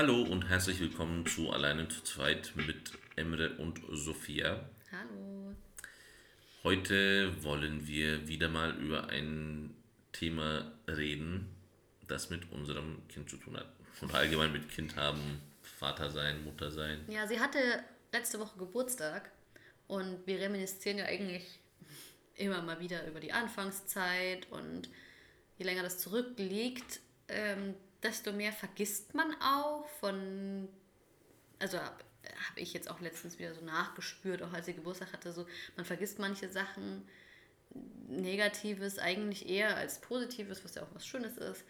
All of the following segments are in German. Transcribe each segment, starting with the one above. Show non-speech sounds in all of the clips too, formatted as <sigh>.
Hallo und herzlich willkommen zu Alleine zu zweit mit Emre und Sophia. Hallo. Heute wollen wir wieder mal über ein Thema reden, das mit unserem Kind zu tun hat. Und allgemein mit Kind haben, Vater sein, Mutter sein. Ja, sie hatte letzte Woche Geburtstag und wir reminiszieren ja eigentlich immer mal wieder über die Anfangszeit und je länger das zurückliegt, ähm, desto mehr vergisst man auch von, also habe hab ich jetzt auch letztens wieder so nachgespürt, auch als sie Geburtstag hatte, so man vergisst manche Sachen, Negatives eigentlich eher als Positives, was ja auch was Schönes ist,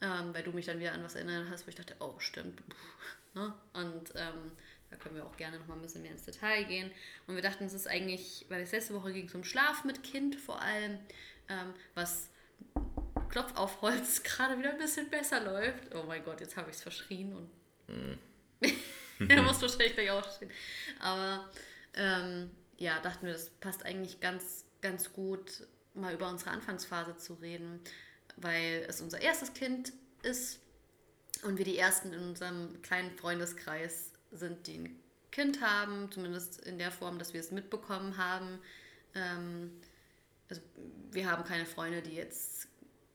ähm, weil du mich dann wieder an was erinnert hast, wo ich dachte, oh stimmt, <laughs> ne? und ähm, da können wir auch gerne noch mal ein bisschen mehr ins Detail gehen. Und wir dachten, es ist eigentlich, weil es letzte Woche ging zum Schlaf mit Kind vor allem, ähm, was Klopf auf Holz <laughs> gerade wieder ein bisschen besser läuft. Oh mein Gott, jetzt habe ich es verschrien und. <laughs> Mm. er <laughs> muss wahrscheinlich gleich aufstehen. Aber ähm, ja, dachten wir, das passt eigentlich ganz, ganz gut, mal über unsere Anfangsphase zu reden, weil es unser erstes Kind ist und wir die ersten in unserem kleinen Freundeskreis sind, die ein Kind haben, zumindest in der Form, dass wir es mitbekommen haben. Ähm, also wir haben keine Freunde, die jetzt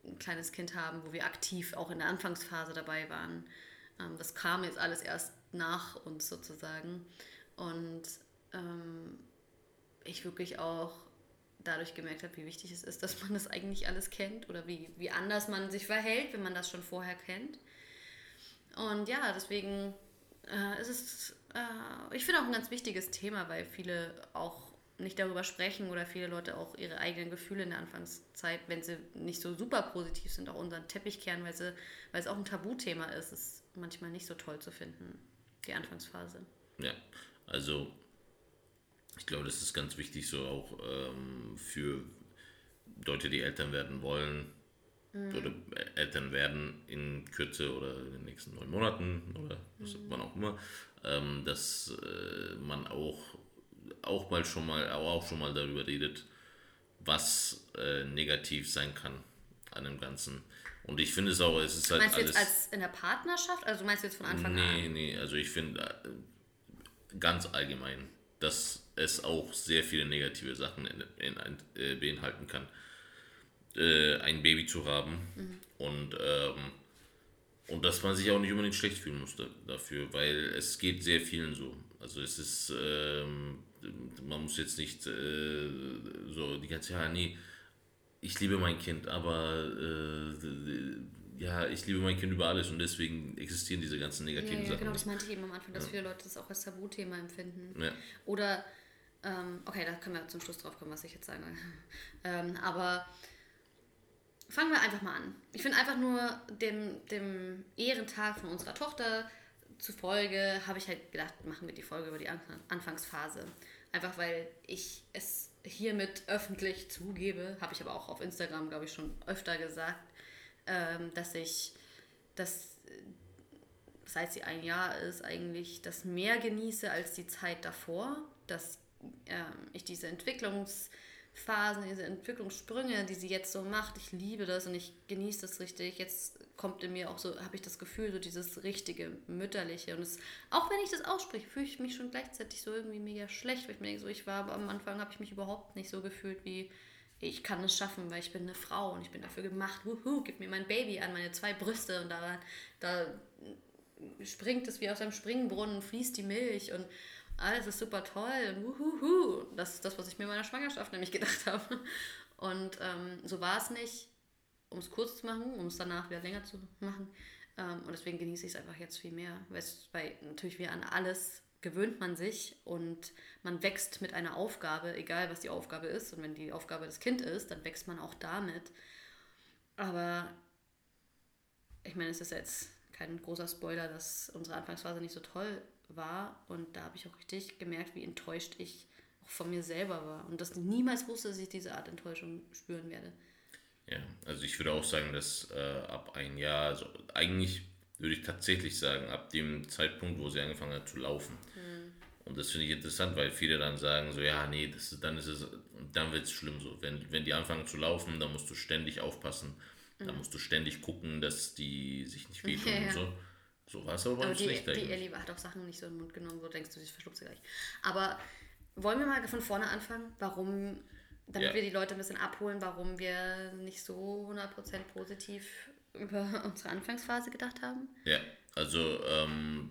ein kleines Kind haben, wo wir aktiv auch in der Anfangsphase dabei waren. Ähm, das kam jetzt alles erst nach uns sozusagen. Und ähm, ich wirklich auch dadurch gemerkt habe, wie wichtig es ist, dass man das eigentlich alles kennt oder wie, wie anders man sich verhält, wenn man das schon vorher kennt. Und ja, deswegen äh, ist es, äh, ich finde auch ein ganz wichtiges Thema, weil viele auch nicht darüber sprechen oder viele Leute auch ihre eigenen Gefühle in der Anfangszeit, wenn sie nicht so super positiv sind, auch unseren Teppich kehren, weil, sie, weil es auch ein Tabuthema ist, ist manchmal nicht so toll zu finden, die Anfangsphase. Ja, also ich glaube, das ist ganz wichtig so auch ähm, für Leute, die Eltern werden wollen mhm. oder Eltern werden in Kürze oder in den nächsten neun Monaten oder was mhm. man auch immer, ähm, dass äh, man auch auch mal schon mal, auch schon mal darüber redet, was äh, negativ sein kann an dem Ganzen. Und ich finde es auch, es ist halt meinst du jetzt als in der Partnerschaft? Also meinst du jetzt von Anfang nee, an? Nee, nee, also ich finde äh, ganz allgemein, dass es auch sehr viele negative Sachen in, in, äh, beinhalten kann, äh, ein Baby zu haben. Mhm. Und, ähm, und dass man sich auch nicht unbedingt schlecht fühlen muss dafür, weil es geht sehr vielen so. Also es ist... Ähm, man muss jetzt nicht äh, so die ganze Zeit, nee, ich liebe mein Kind, aber äh, ja, ich liebe mein Kind über alles und deswegen existieren diese ganzen negativen ja, ja, Sachen. Genau, das meinte ich eben am Anfang, dass ja. viele Leute das auch als Tabuthema empfinden. Ja. Oder, ähm, okay, da können wir zum Schluss drauf kommen, was ich jetzt sage. <laughs> ähm, aber fangen wir einfach mal an. Ich finde einfach nur dem, dem Ehrentag von unserer Tochter zufolge habe ich halt gedacht, machen wir die Folge über die Anfangsphase. Einfach weil ich es hiermit öffentlich zugebe, habe ich aber auch auf Instagram, glaube ich, schon öfter gesagt, ähm, dass ich das, seit sie ein Jahr ist, eigentlich das mehr genieße als die Zeit davor, dass ähm, ich diese Entwicklungs- Phasen, diese Entwicklungssprünge, die sie jetzt so macht, ich liebe das und ich genieße das richtig. Jetzt kommt in mir auch so, habe ich das Gefühl, so dieses richtige, mütterliche. Und es, auch wenn ich das ausspreche, fühle ich mich schon gleichzeitig so irgendwie mega schlecht, weil ich mir denke, so, ich war am Anfang, habe ich mich überhaupt nicht so gefühlt wie, ich kann es schaffen, weil ich bin eine Frau und ich bin dafür gemacht. Wuhu, gib mir mein Baby an, meine zwei Brüste und da, da springt es wie aus einem Springbrunnen, fließt die Milch und alles ist super toll und wuhuhu. Das ist das, was ich mir in meiner Schwangerschaft nämlich gedacht <laughs> habe. Und ähm, so war es nicht, um es kurz zu machen, um es danach wieder länger zu machen. Ähm, und deswegen genieße ich es einfach jetzt viel mehr. Weil natürlich wie an alles gewöhnt man sich und man wächst mit einer Aufgabe, egal was die Aufgabe ist. Und wenn die Aufgabe das Kind ist, dann wächst man auch damit. Aber ich meine, es ist jetzt kein großer Spoiler, dass unsere Anfangsphase nicht so toll war. Und da habe ich auch richtig gemerkt, wie enttäuscht ich auch von mir selber war. Und dass ich niemals wusste, dass ich diese Art Enttäuschung spüren werde. Ja, also ich würde auch sagen, dass äh, ab ein Jahr, also eigentlich würde ich tatsächlich sagen, ab dem Zeitpunkt, wo sie angefangen hat zu laufen. Mhm. Und das finde ich interessant, weil viele dann sagen so, ja, nee, das, dann ist es, dann wird es schlimm so. Wenn, wenn die anfangen zu laufen, dann musst du ständig aufpassen. Mhm. Dann musst du ständig gucken, dass die sich nicht wehtun <laughs> ja, und so. So war es aber Aber die, nicht die. Ellie hat auch Sachen nicht so in den Mund genommen, wo denkst du, sie verschluckt sie gleich. Aber wollen wir mal von vorne anfangen, warum, damit Ja. wir die Leute ein bisschen abholen, warum wir nicht so 100% positiv über unsere Anfangsphase gedacht haben? Ja, also ähm,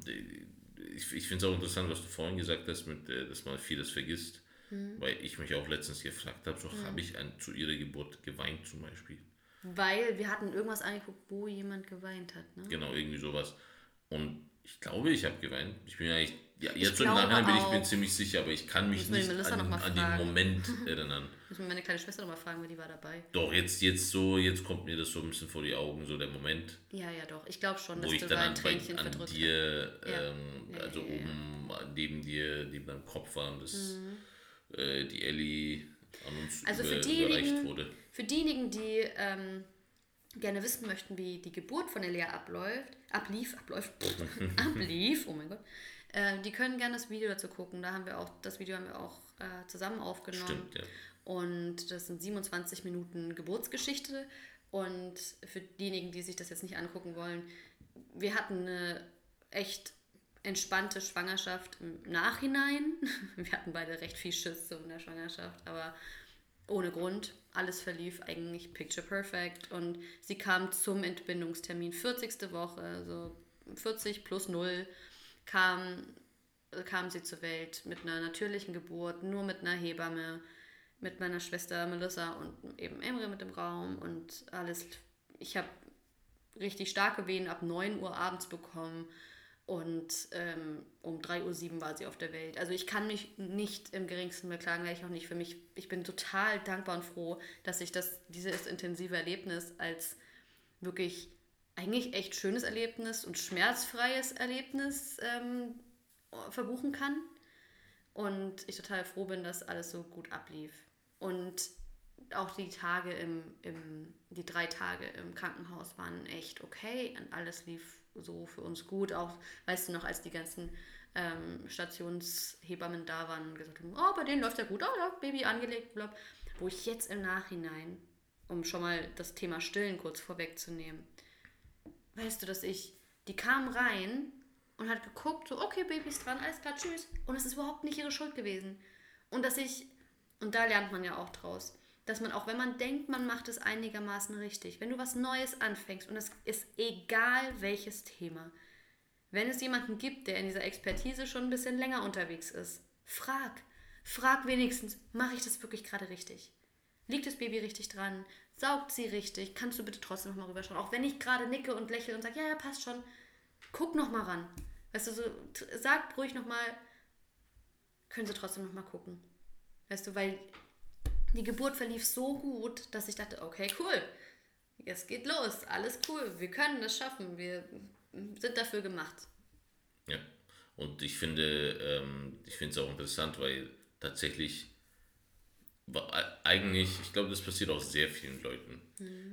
ich, ich finde es auch interessant, was du vorhin gesagt hast, mit, äh, dass man vieles vergisst. Mhm. Weil ich mich auch letztens gefragt habe, so habe ich ein, zu ihrer Geburt geweint zum Beispiel. Weil wir hatten irgendwas angeguckt, wo jemand geweint hat. Ne? Genau, irgendwie sowas. Und ich glaube, ich habe geweint. Ich bin ja eigentlich, ja, jetzt im Nachhinein bin ich mir ziemlich sicher, aber ich kann mich Müssen wir nicht an, an den. Moment <laughs> erinnern. Muss man meine kleine Schwester nochmal fragen, weil die war dabei. Doch, jetzt, jetzt so, jetzt kommt mir das so ein bisschen vor die Augen, so der Moment, Ja, ja, doch. Ich glaube schon, wo dass ich du dann da ein an, Tränchen an hast. dir, Ja. ähm, Ja, also ja, oben neben dir, neben deinem Kopf war und das, Mhm. äh, die Ellie an uns Also für über, diejenigen, überreicht wurde. für diejenigen, die ähm, gerne wissen möchten, wie die Geburt von der Lea abläuft, ablief, abläuft, <laughs> ablief, oh mein Gott, äh, die können gerne das Video dazu gucken. Da haben wir auch, das Video haben wir auch äh, zusammen aufgenommen. Stimmt, ja. Und das sind 27 Minuten Geburtsgeschichte. Und für diejenigen, die sich das jetzt nicht angucken wollen, wir hatten eine echt entspannte Schwangerschaft im Nachhinein. <laughs> Wir hatten beide recht viel Schiss so in der Schwangerschaft, aber ohne Grund. Alles verlief eigentlich picture perfect und sie kam zum Entbindungstermin 40. Woche, also 40 plus 0 kam, kam sie zur Welt mit einer natürlichen Geburt, nur mit einer Hebamme, mit meiner Schwester Melissa und eben Emre mit im Raum und alles. Ich habe richtig starke Wehen ab 9 Uhr abends bekommen und ähm, um 3.07 Uhr war sie auf der Welt. Also ich kann mich nicht im geringsten beklagen, weil ich auch nicht für mich, ich bin total dankbar und froh, dass ich das, dieses intensive Erlebnis als wirklich eigentlich echt schönes Erlebnis und schmerzfreies Erlebnis ähm, verbuchen kann. Und ich total froh bin, dass alles so gut ablief. Und auch die Tage im, im, die drei Tage im Krankenhaus waren echt okay und alles lief so für uns gut. Auch, weißt du noch, als die ganzen ähm, Stationshebammen da waren und gesagt haben, oh, bei denen läuft ja gut, oh ja, Baby angelegt, bla. Wo ich jetzt im Nachhinein, um schon mal das Thema Stillen kurz vorwegzunehmen, weißt du, dass ich, die kam rein und hat geguckt, so, okay, Baby ist dran, alles klar, tschüss. Und es ist überhaupt nicht ihre Schuld gewesen. Und dass ich, und da lernt man ja auch draus, dass man auch, wenn man denkt, man macht es einigermaßen richtig, wenn du was Neues anfängst und es ist egal welches Thema, wenn es jemanden gibt, der in dieser Expertise schon ein bisschen länger unterwegs ist, frag. Frag wenigstens, mache ich das wirklich gerade richtig? Liegt das Baby richtig dran? Saugt sie richtig? Kannst du bitte trotzdem nochmal rüberschauen? Auch wenn ich gerade nicke und lächle und sage, ja, ja, passt schon. Guck nochmal ran. Weißt du, so, t- sag ruhig nochmal, können sie trotzdem nochmal gucken. Weißt du, weil die Geburt verlief so gut, dass ich dachte, okay, cool. Jetzt geht los, alles cool, wir können das schaffen, wir sind dafür gemacht. Ja. Und ich finde, ähm, ich finde es auch interessant, weil tatsächlich eigentlich, ich glaube, das passiert auch sehr vielen Leuten.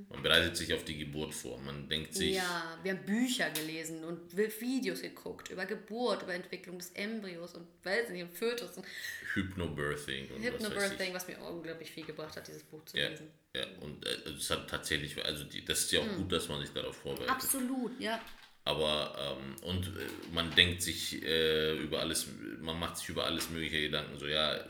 Man bereitet sich auf die Geburt vor. Man denkt sich, Mhm. Ja, wir haben Bücher gelesen und Videos geguckt über Geburt, über Entwicklung des Embryos und weiß nicht, und Fötus und Hypnobirthing und was. Hypnobirthing, was mir unglaublich viel gebracht hat, dieses Buch zu Ja, lesen. ja, und äh, es hat tatsächlich, also die, das ist ja auch Mhm. gut, dass man sich darauf vorbereitet. Absolut, ja. Aber, ähm, und äh, man denkt sich äh, über alles, man macht sich über alles mögliche Gedanken, so ja,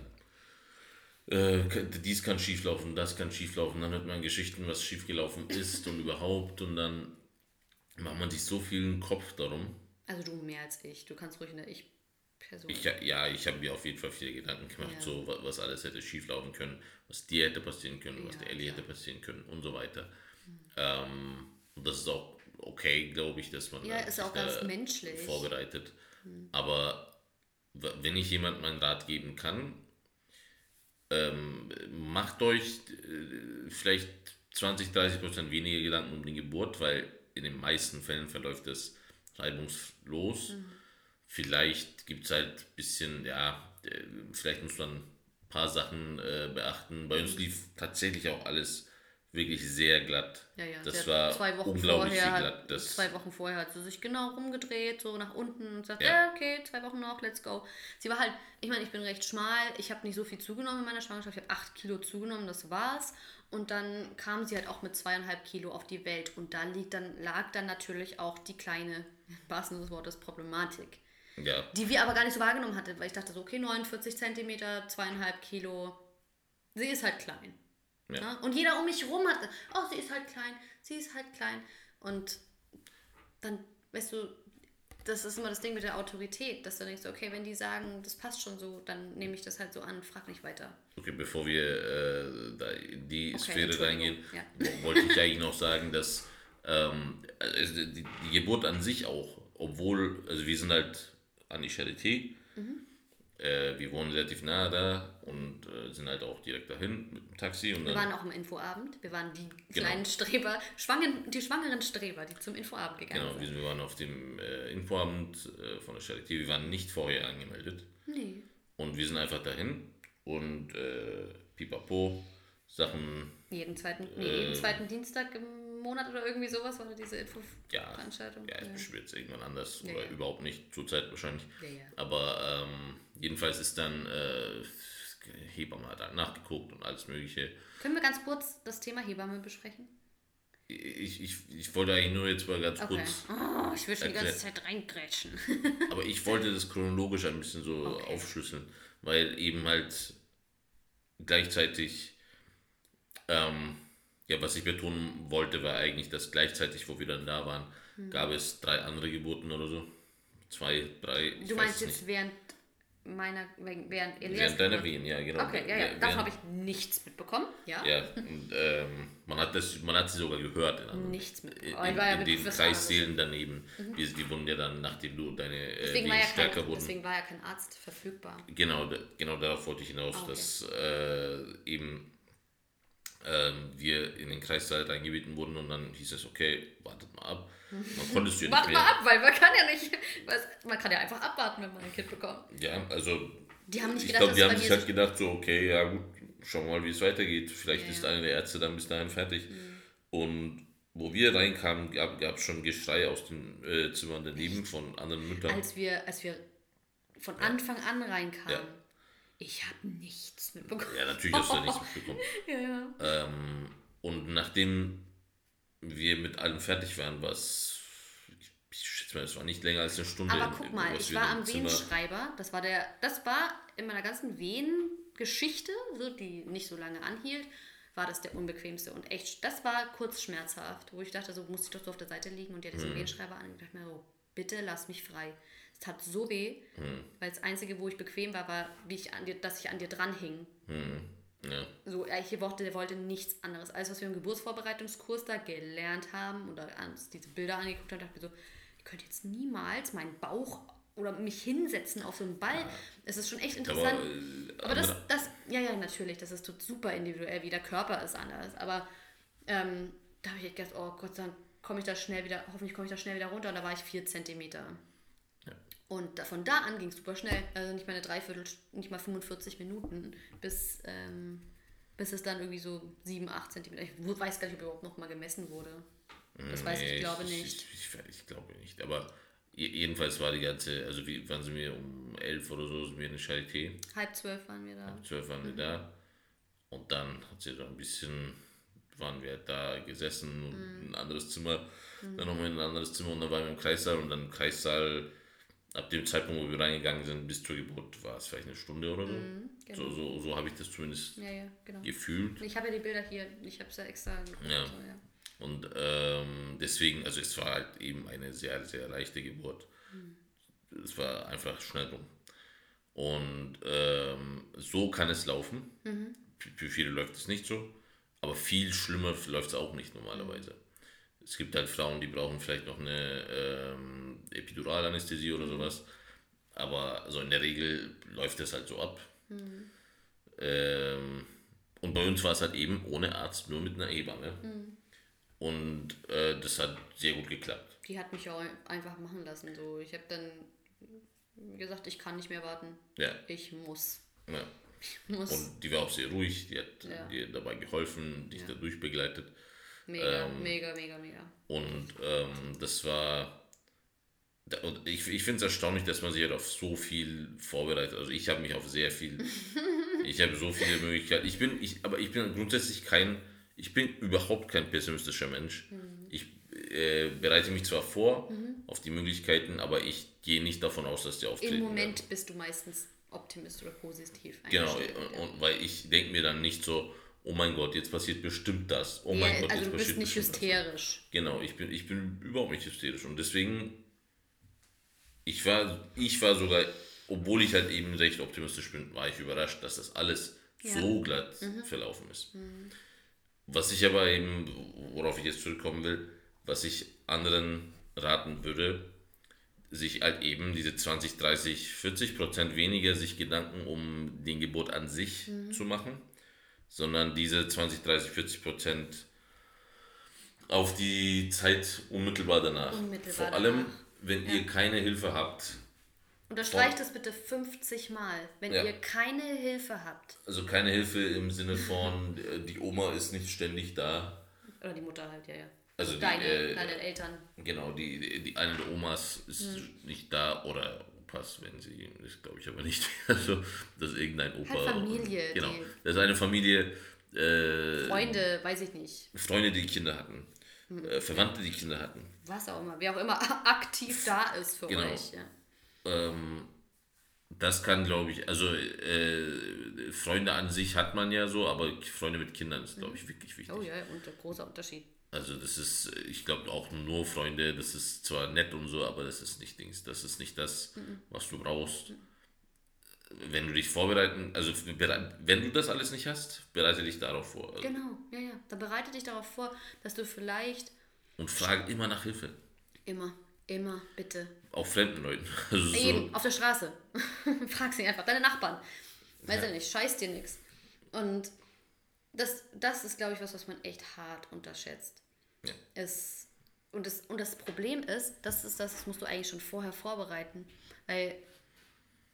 äh, dies kann schieflaufen, das kann schieflaufen, dann hört man Geschichten, was schiefgelaufen ist und überhaupt und dann macht man sich so viel Kopf darum. Also du mehr als ich. Du kannst ruhig eine Ich-Person. Ich, ja, ich habe mir auf jeden Fall viele Gedanken gemacht, Ja. so wa- was alles hätte schieflaufen können, was dir hätte passieren können, was Ja, der Ellie klar. hätte passieren können und so weiter. Ähm, und das ist auch okay, glaube ich, dass man Ja, da ist auch ganz menschlich. Vorbereitet. Aber w- wenn ich jemand meinen Rat geben kann, ähm, macht euch äh, vielleicht 20, 30 Prozent weniger Gedanken um die Geburt, weil in den meisten Fällen verläuft es reibungslos. Mhm. Vielleicht gibt es halt ein bisschen, ja, äh, vielleicht muss man ein paar Sachen äh, beachten. Bei uns lief tatsächlich auch alles wirklich sehr glatt. Ja, ja. Das war hat zwei Wochen unglaublich vorher, hat- glatt. Das, zwei Wochen vorher hat sie sich genau rumgedreht, so nach unten und sagt, Ja. ja. okay, zwei Wochen noch, let's go. Sie war halt, ich meine, ich bin recht schmal, ich habe nicht so viel zugenommen in meiner Schwangerschaft, ich habe acht Kilo zugenommen, das war's. Und dann kam sie halt auch mit zweieinhalb Kilo auf die Welt und da liegt dann, lag dann natürlich auch die kleine, wahrsten des Wortes, Problematik. ja, Die wir aber gar nicht so wahrgenommen hatten, weil ich dachte so, okay, 49 Zentimeter, zweieinhalb Kilo, sie ist halt klein. Ja. Ne? Und jeder um mich rum hat, oh, sie ist halt klein, sie ist halt klein. Und dann, weißt du, das ist immer das Ding mit der Autorität, dass du denkst, okay, wenn die sagen, das passt schon so, dann nehme ich das halt so an, frag nicht weiter. Okay, bevor wir äh, in die Okay, Sphäre reingehen, ja. wo- wollte ich eigentlich noch sagen, dass ähm, also die, die Geburt an sich auch, obwohl, also wir sind halt an die Charité, Mhm. Äh, wir wohnen relativ nahe da und äh, sind halt auch direkt dahin mit dem Taxi und Wir waren auch im Infoabend, wir waren die Genau. kleinen Streber, schwangen, die schwangeren Streber, die zum Infoabend gegangen genau, sind. sind, wir waren auf dem äh, Infoabend äh, von der Charité, wir waren nicht vorher angemeldet Nee. und wir sind einfach dahin und äh, pipapo, Sachen Jeden zweiten, nee, Äh. jeden zweiten Dienstag im Monat oder irgendwie sowas war da diese Ja, Infoveranstaltung. ja, ist bestimmt jetzt irgendwann anders Ja, oder ja. überhaupt nicht, zurzeit wahrscheinlich. Ja, ja. Aber ähm, jedenfalls ist dann äh, Hebamme hat halt nachgeguckt und alles Mögliche. Können wir ganz kurz das Thema Hebamme besprechen? Ich, ich, ich wollte eigentlich nur jetzt mal ganz Okay. kurz, Oh, ich will schon die ganze Zeit reingrätschen. <laughs> aber ich wollte das chronologisch ein bisschen so Okay. aufschlüsseln, weil eben halt gleichzeitig, ähm, ja, was ich betonen wollte, war eigentlich, dass gleichzeitig, wo wir dann da waren, Hm. gab es drei andere Geburten oder so. Zwei, drei, Du meinst jetzt nicht. während meiner, während Elias Während deiner? Wehen, ja, genau. Okay, ja, ja. Davon habe ich nichts mitbekommen. Ja. Ja, und, ähm, man, hat das, man hat sie sogar gehört. In, Nichts in, mitbekommen. Aber ich in, war ja in den. Kreissälen daneben. Die, die wurden ja dann, nachdem du deine äh, Deswegen war, Wehen ja stärker kein, wurden. deswegen war ja kein Arzt verfügbar. Genau, genau darauf wollte ich hinaus, Ah, okay. dass äh, eben ähm, wir in den Kreissaal reingebeten wurden und dann hieß es, okay, wartet mal ab. Dann konntest du ja nicht mehr. mal ab, weil man kann ja nicht, man kann ja einfach abwarten, wenn man ein Kind bekommt. Ja, also Die haben nicht ich glaube, die es haben sich halt gedacht, so, okay, ja gut, schauen wir mal, wie es weitergeht. Vielleicht Ja, ist ja. einer der Ärzte dann bis dahin fertig. Mhm. Und wo wir reinkamen, gab es schon Geschrei aus den äh, Zimmern daneben von anderen Müttern. als wir, als wir von Anfang an reinkamen, Ja. Ich habe nichts mitbekommen. ja, natürlich hast du da nichts mitbekommen. <laughs> Ja, ja. Ähm, und nachdem wir mit allem fertig waren, was ich, ich schätze mal, es war nicht länger als eine Stunde. Aber guck mal, ich war am Wehenschreiber. Das war der, das war in meiner ganzen Wehengeschichte, so, die nicht so lange anhielt, war das der unbequemste und echt, das war kurz schmerzhaft, wo ich dachte, so muss ich doch so auf der Seite liegen und der Mhm. diesen Wehenschreiber an und ich dachte mir so, bitte lass mich frei. Es tat so weh, Mhm. weil das einzige, wo ich bequem war, war, wie ich an dir, dass ich an dir dran hing. Ja, So, hier wollte, der wollte nichts anderes. Alles, was wir im Geburtsvorbereitungskurs da gelernt haben oder uns diese Bilder angeguckt haben, dachte ich mir so, ich könnte jetzt niemals meinen Bauch oder mich hinsetzen auf so einen Ball. Es ist schon echt aber, interessant. äh, Aber das, das, ja, ja, natürlich, das ist tut super individuell, wie der Körper ist anders. Aber ähm, da habe ich gedacht, oh Gott sei Dank komme ich da schnell wieder, hoffentlich komme ich da schnell wieder runter. Und da war ich vier Zentimeter. Und von da an ging es super schnell. Also nicht mal eine Dreiviertel, nicht mal 45 Minuten, bis, ähm, bis es dann irgendwie so 7, 8 Zentimeter. Ich weiß gar nicht, ob überhaupt noch mal gemessen wurde. Das weiß ich, Nee, ich glaube nicht. Ich, ich, ich glaube nicht. Aber je- jedenfalls war die ganze, also wie waren sie mir um elf oder so, sind wir in der Charité. Halb zwölf waren wir da. Um zwölf waren wir da. Und dann hat sie so ein bisschen, waren wir da gesessen und ein anderes Zimmer, dann nochmal in ein anderes Zimmer und dann waren wir im Kreissaal und dann im Kreissaal, ab dem Zeitpunkt, wo wir reingegangen sind, bis zur Geburt, war es vielleicht eine Stunde oder so. genau. So, so, so habe ich das zumindest Ja, ja, genau. gefühlt. Ich habe ja die Bilder hier, ich habe es ja extra. Ja. So, ja. Und ähm, deswegen, also es war halt eben eine sehr, sehr leichte Geburt. Es war einfach schnell rum. Und ähm, so kann es laufen. Für, für viele läuft es nicht so. Aber viel schlimmer läuft es auch nicht normalerweise. Es gibt halt Frauen, die brauchen vielleicht noch eine ähm, Epiduralanästhesie oder sowas. Aber also in der Regel läuft es halt so ab. Ähm, und bei uns war es halt eben ohne Arzt, nur mit einer Hebamme. Und äh, das hat sehr gut geklappt. Die hat mich auch einfach machen lassen. So. Ich habe dann gesagt, ich kann nicht mehr warten. Ja, Ich muss. ja. <laughs> Muss. Und die war auch sehr ruhig, die hat Ja. dir dabei geholfen, dich Ja. dadurch begleitet. Mega, Ähm, mega, mega, mega. Und ähm, das war. Und ich, ich finde es erstaunlich, dass man sich halt auf so viel vorbereitet. Also ich habe mich auf sehr viel. <laughs> ich habe so viele Möglichkeiten. Ich bin, ich, aber ich bin grundsätzlich kein. Ich bin überhaupt kein pessimistischer Mensch. Ich äh, bereite mich zwar vor auf die Möglichkeiten, aber ich gehe nicht davon aus, dass die auftreten. Im werden. Moment bist du meistens optimistisch oder positiv Genau, und, und weil ich denke mir dann nicht so, oh mein Gott, jetzt passiert bestimmt das. Oh mein Ja, Gott, also jetzt du bist nicht bestimmt das. hysterisch. Genau, ich bin, ich bin überhaupt nicht hysterisch. Und deswegen, ich war, ich war sogar, obwohl ich halt eben recht optimistisch bin, war ich überrascht, dass das alles Ja. Mhm. so glatt verlaufen ist. Was ich aber eben, worauf ich jetzt zurückkommen will, was ich anderen raten würde, sich halt eben diese 20, 30, 40 Prozent weniger sich Gedanken um den Geburt an sich Mhm. zu machen, sondern diese 20, 30, 40 Prozent auf die Zeit unmittelbar danach. Unmittelbar Vor allem, danach. wenn ihr keine Hilfe habt, Unterstreicht das bitte 50 Mal. Wenn Ja. ihr keine Hilfe habt, also keine Hilfe im Sinne von, äh, die Oma ist nicht ständig da. oder die Mutter halt, ja, ja. Also die, deine, äh, deine Eltern. Genau, die, die, die eine der Omas ist Hm. nicht da oder Opas, wenn sie, das glaube ich aber nicht. <laughs> Also, das ist irgendein Opa. Halt Familie, Genau. die- Das ist eine Familie, äh, Freunde, weiß ich nicht. Freunde, die Kinder hatten, Hm. äh, Verwandte, die Kinder hatten. Was auch immer. Wer auch immer <laughs> aktiv da ist für Genau. euch. Ja. Ähm, das kann, glaube ich, also äh, Freunde an sich hat man ja so, aber Freunde mit Kindern ist, glaube ich, wirklich wichtig. Oh ja, und ein großer Unterschied. Also das ist, ich glaube auch nur Freunde, das ist zwar nett und so, aber das ist nicht Dings, das ist nicht das, was du brauchst. Wenn du dich vorbereiten, also wenn du das alles nicht hast, bereite dich darauf vor. Also, Genau, ja, ja. Dann bereite dich darauf vor, dass du vielleicht Und frage immer nach Hilfe. immer, immer, bitte. Auch fremden Leuten. <laughs> Also so, Eben, auf der Straße. <laughs> Frag sie einfach, deine Nachbarn. Weiß ja nicht, scheiß dir nichts. Und das, das ist, glaube ich, was, was man echt hart unterschätzt. Ja. Es, und, das, und das Problem ist, das ist das, das musst du eigentlich schon vorher vorbereiten. Weil,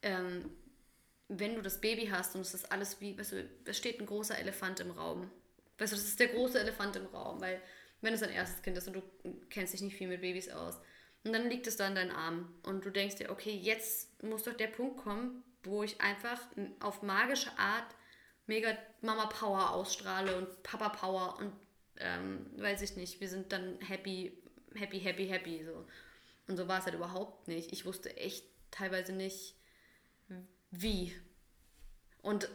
ähm, wenn du das Baby hast und es ist alles wie, weißt du, es steht ein großer Elefant im Raum. Weißt du, das ist der große Elefant im Raum, weil wenn es dein erstes Kind ist und du kennst dich nicht viel mit Babys aus, und dann liegt es da in deinen Armen und du denkst dir, okay, jetzt muss doch der Punkt kommen, wo ich einfach auf magische Art mega Mama Power ausstrahle und Papa Power und ähm, weiß ich nicht, wir sind dann happy, happy, happy, happy so. Und so war es halt überhaupt nicht. Ich wusste echt teilweise nicht, wie. Und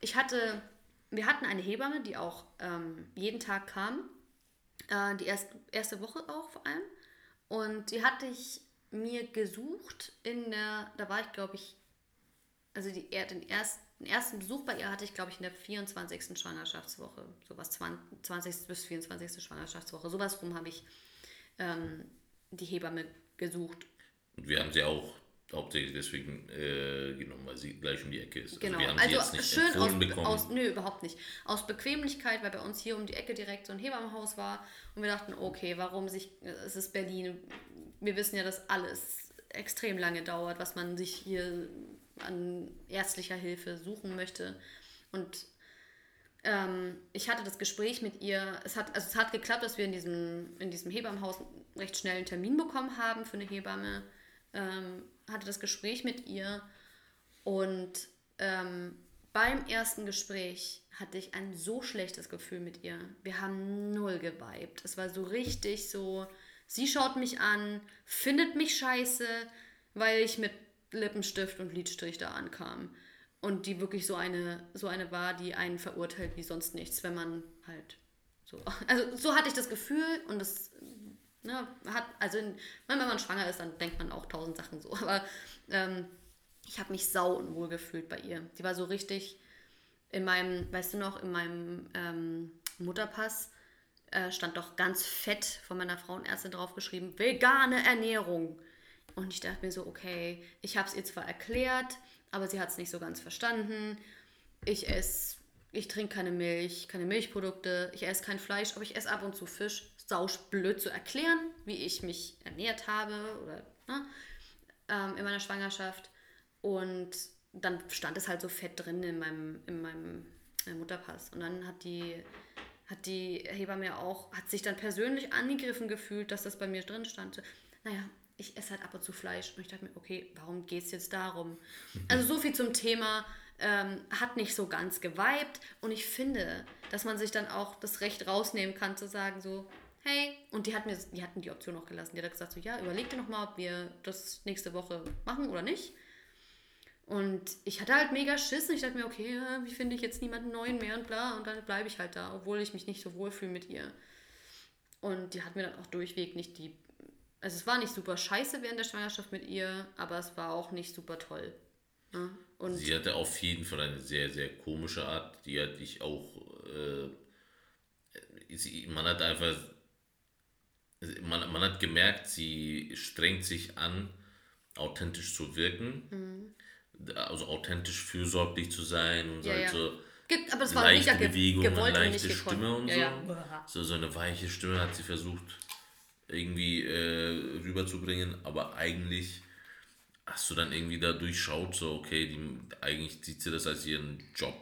ich hatte, wir hatten eine Hebamme, die auch ähm, jeden Tag kam, äh, die erst, erste Woche auch vor allem. Und die hatte ich mir gesucht in der, da war ich glaube ich, also die, den, ersten, den ersten Besuch bei ihr hatte ich glaube ich in der 24. Schwangerschaftswoche, sowas 20, 20. bis 24. Schwangerschaftswoche, sowas rum habe ich ähm, die Hebamme gesucht. Und wir haben sie auch hauptsächlich deswegen äh, genommen, weil sie gleich um die Ecke ist. Genau, wir haben also, jetzt nicht schön aus, bekommen. aus, nö, überhaupt nicht. Aus Bequemlichkeit, weil bei uns hier um die Ecke direkt so ein Hebammenhaus war und wir dachten, okay, warum sich, es ist Berlin, wir wissen ja, dass alles extrem lange dauert, was man sich hier an ärztlicher Hilfe suchen möchte und ähm, ich hatte das Gespräch mit ihr, es hat, also es hat geklappt, dass wir in diesem, in diesem Hebammenhaus recht schnell einen Termin bekommen haben für eine Hebamme, ähm, hatte das Gespräch mit ihr und ähm, beim ersten Gespräch hatte ich ein so schlechtes Gefühl mit ihr. Wir haben null geweibt. Es war so richtig so, sie schaut mich an, findet mich scheiße, weil ich mit Lippenstift und Lidstrich da ankam. Und die wirklich so eine, so eine war, die einen verurteilt wie sonst nichts, wenn man halt so. Also so hatte ich das Gefühl und das ne, hat, also in, wenn man schwanger ist, dann denkt man auch tausend Sachen so. Aber ähm, ich habe mich sau unwohl gefühlt bei ihr. Die war so richtig in meinem, weißt du noch, in meinem ähm, Mutterpass äh, stand doch ganz fett von meiner Frauenärztin draufgeschrieben, vegane Ernährung. Und ich dachte mir so, okay, ich habe es ihr zwar erklärt, aber sie hat es nicht so ganz verstanden. Ich esse, ich trinke keine Milch, keine Milchprodukte, ich esse kein Fleisch, aber ich esse ab und zu Fisch. Sausch blöd zu erklären, wie ich mich ernährt habe oder ne, ähm, in meiner Schwangerschaft. Und dann stand es halt so fett drin in meinem, in meinem Mutterpass. Und dann hat die, hat die Hebamme auch, hat sich dann persönlich angegriffen gefühlt, dass das bei mir drin stand. Naja, ich esse halt ab und zu Fleisch. Und ich dachte mir, okay, warum geht es jetzt darum? Also so viel zum Thema, ähm, hat nicht so ganz geweibt. Und ich finde, dass man sich dann auch das Recht rausnehmen kann, zu sagen so, hey, und die, hat mir, die hatten die Option auch gelassen. Die hat gesagt so, ja, überleg dir nochmal, ob wir das nächste Woche machen oder nicht. Und ich hatte halt mega Schiss und ich dachte mir, okay, wie finde ich jetzt niemanden neuen mehr und bla. Und dann bleibe ich halt da, obwohl ich mich nicht so wohl fühle mit ihr. Und die hat mir dann auch durchweg nicht die. Also es war nicht super scheiße während der Schwangerschaft mit ihr, aber es war auch nicht super toll. Ja? Und sie hatte auf jeden Fall eine sehr, sehr komische Art, die hat dich auch. Äh, sie, man hat einfach. Man, man hat gemerkt, sie strengt sich an, authentisch zu wirken. Mhm also authentisch fürsorglich zu sein und ja, halt ja. so Gibt, aber das war leichte nicht Bewegung, eine leichte Stimme und so. Ja, so. So eine weiche Stimme hat sie versucht irgendwie äh, rüberzubringen, aber eigentlich hast du dann irgendwie da durchschaut, so okay, die, eigentlich sieht sie das als ihren Job.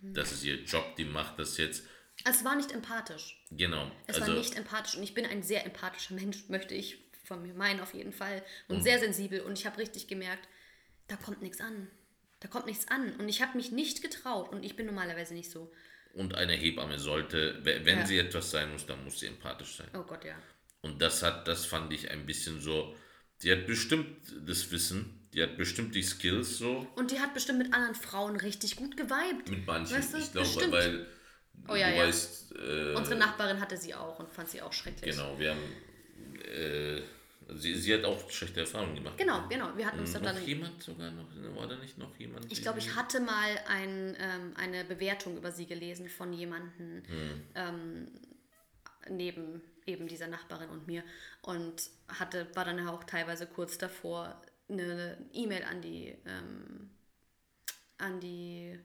Mhm. Das ist ihr Job, die macht das jetzt. Es war nicht empathisch. Genau. Es also, war nicht empathisch und ich bin ein sehr empathischer Mensch, <laughs> möchte ich von mir meinen auf jeden Fall und, und sehr sensibel und ich habe richtig gemerkt, da kommt nichts an. Da kommt nichts an. Und ich habe mich nicht getraut. Und ich bin normalerweise nicht so. Und eine Hebamme sollte, wenn ja. sie etwas sein muss, dann muss sie empathisch sein. Oh Gott, ja. Und das hat, das fand ich ein bisschen so. Die hat bestimmt das Wissen, die hat bestimmt die Skills so. Und die hat bestimmt mit anderen Frauen richtig gut geweibt. Mit manchen, weißt du? ich glaube, weil oh, ja, du ja. weißt. Äh, Unsere Nachbarin hatte sie auch und fand sie auch schrecklich. Genau, wir haben. Äh, Sie, sie hat auch schlechte Erfahrungen gemacht. Genau, genau. Wir hatten uns noch dann jemand sogar noch, war da nicht noch jemand? Ich glaube, ich hatte mal ein, ähm, eine Bewertung über sie gelesen von jemandem hm. ähm, neben eben dieser Nachbarin und mir und hatte, war dann auch teilweise kurz davor, eine E-Mail an die ähm, an die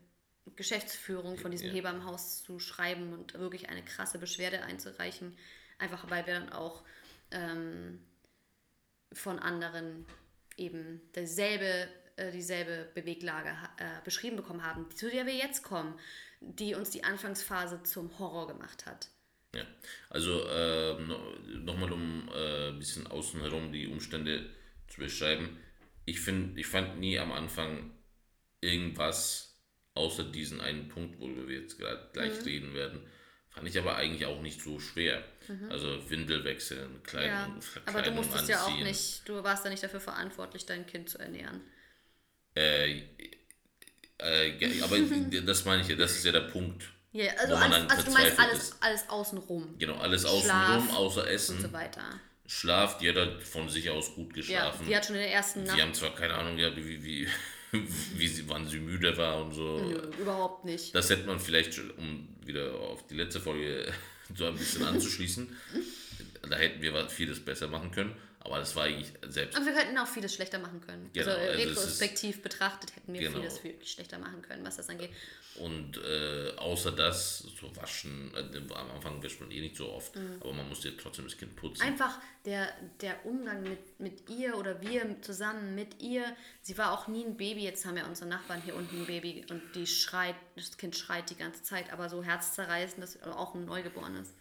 Geschäftsführung von diesem ja. Hebammenhaus zu schreiben und wirklich eine krasse Beschwerde einzureichen. Einfach weil wir dann auch ähm, von anderen eben dieselbe, äh, dieselbe Beweglage äh, beschrieben bekommen haben, zu der wir jetzt kommen, die uns die Anfangsphase zum Horror gemacht hat. Ja, also äh, nochmal um äh, ein bisschen außen herum die Umstände zu beschreiben. Ich, find, ich fand nie am Anfang irgendwas außer diesen einen Punkt, worüber wir jetzt gleich mhm. reden werden, fand ich aber eigentlich auch nicht so schwer. Mhm. Also Windel wechseln, Kleidung, ja, Aber du musstest anziehen. ja auch nicht, du warst ja nicht dafür verantwortlich, dein Kind zu ernähren. Äh, äh, aber <laughs> das meine ich ja, das ist ja der Punkt. Ja, also, alles, also du meinst alles, alles außenrum. Genau, alles außenrum, außer Essen. Und so weiter. Schlaf, die hat halt von sich aus gut geschlafen. Ja, die hat schon in der ersten Nacht. Die haben zwar keine Ahnung gehabt, wie, wie, <laughs> wie sie, wann sie müde war und so. Nö, überhaupt nicht. Das hätte man vielleicht, um wieder auf die letzte Folge <laughs> so ein bisschen anzuschließen. <laughs> da hätten wir vieles besser machen können, aber das war eigentlich selbst. Und wir hätten auch vieles schlechter machen können. Genau, also, also retrospektiv betrachtet hätten wir genau. vieles wirklich schlechter machen können, was das angeht. Und äh, außer das, so waschen, äh, am Anfang wäscht man eh nicht so oft, mhm. aber man musste trotzdem das Kind putzen. Einfach der, der Umgang mit, mit ihr oder wir zusammen mit ihr. Sie war auch nie ein Baby, jetzt haben wir unsere Nachbarn hier unten ein Baby und die schreit, das Kind schreit die ganze Zeit, aber so herzzerreißend, dass auch ein Neugeborenes.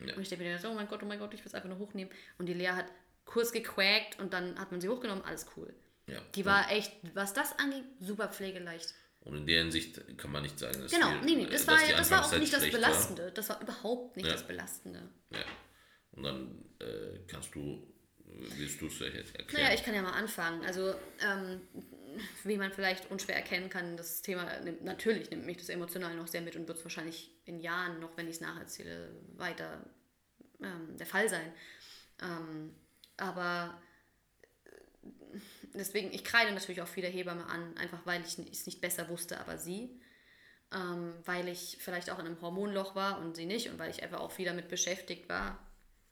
Ja. Und ich denke mir, so, oh mein Gott, oh mein Gott, ich will es einfach nur hochnehmen. Und die Lea hat kurz gequäkt und dann hat man sie hochgenommen, alles cool. Ja. Die war echt, was das angeht, super pflegeleicht. Und in der Hinsicht kann man nicht sagen, dass Genau, die, nee, nee, das, war, das war auch nicht das Belastende. War. Das war überhaupt nicht ja. das Belastende. Ja. Und dann äh, kannst du, willst du es vielleicht erklären? Naja, ich kann ja mal anfangen. Also, ähm, wie man vielleicht unschwer erkennen kann, das Thema nimmt, natürlich nimmt mich das emotional noch sehr mit und wird es wahrscheinlich in Jahren noch, wenn ich es nacherzähle, weiter ähm, der Fall sein. Ähm, aber deswegen, ich kreide natürlich auch viele Hebamme an, einfach weil ich es nicht besser wusste, aber sie. Ähm, weil ich vielleicht auch in einem Hormonloch war und sie nicht und weil ich einfach auch viel damit beschäftigt war.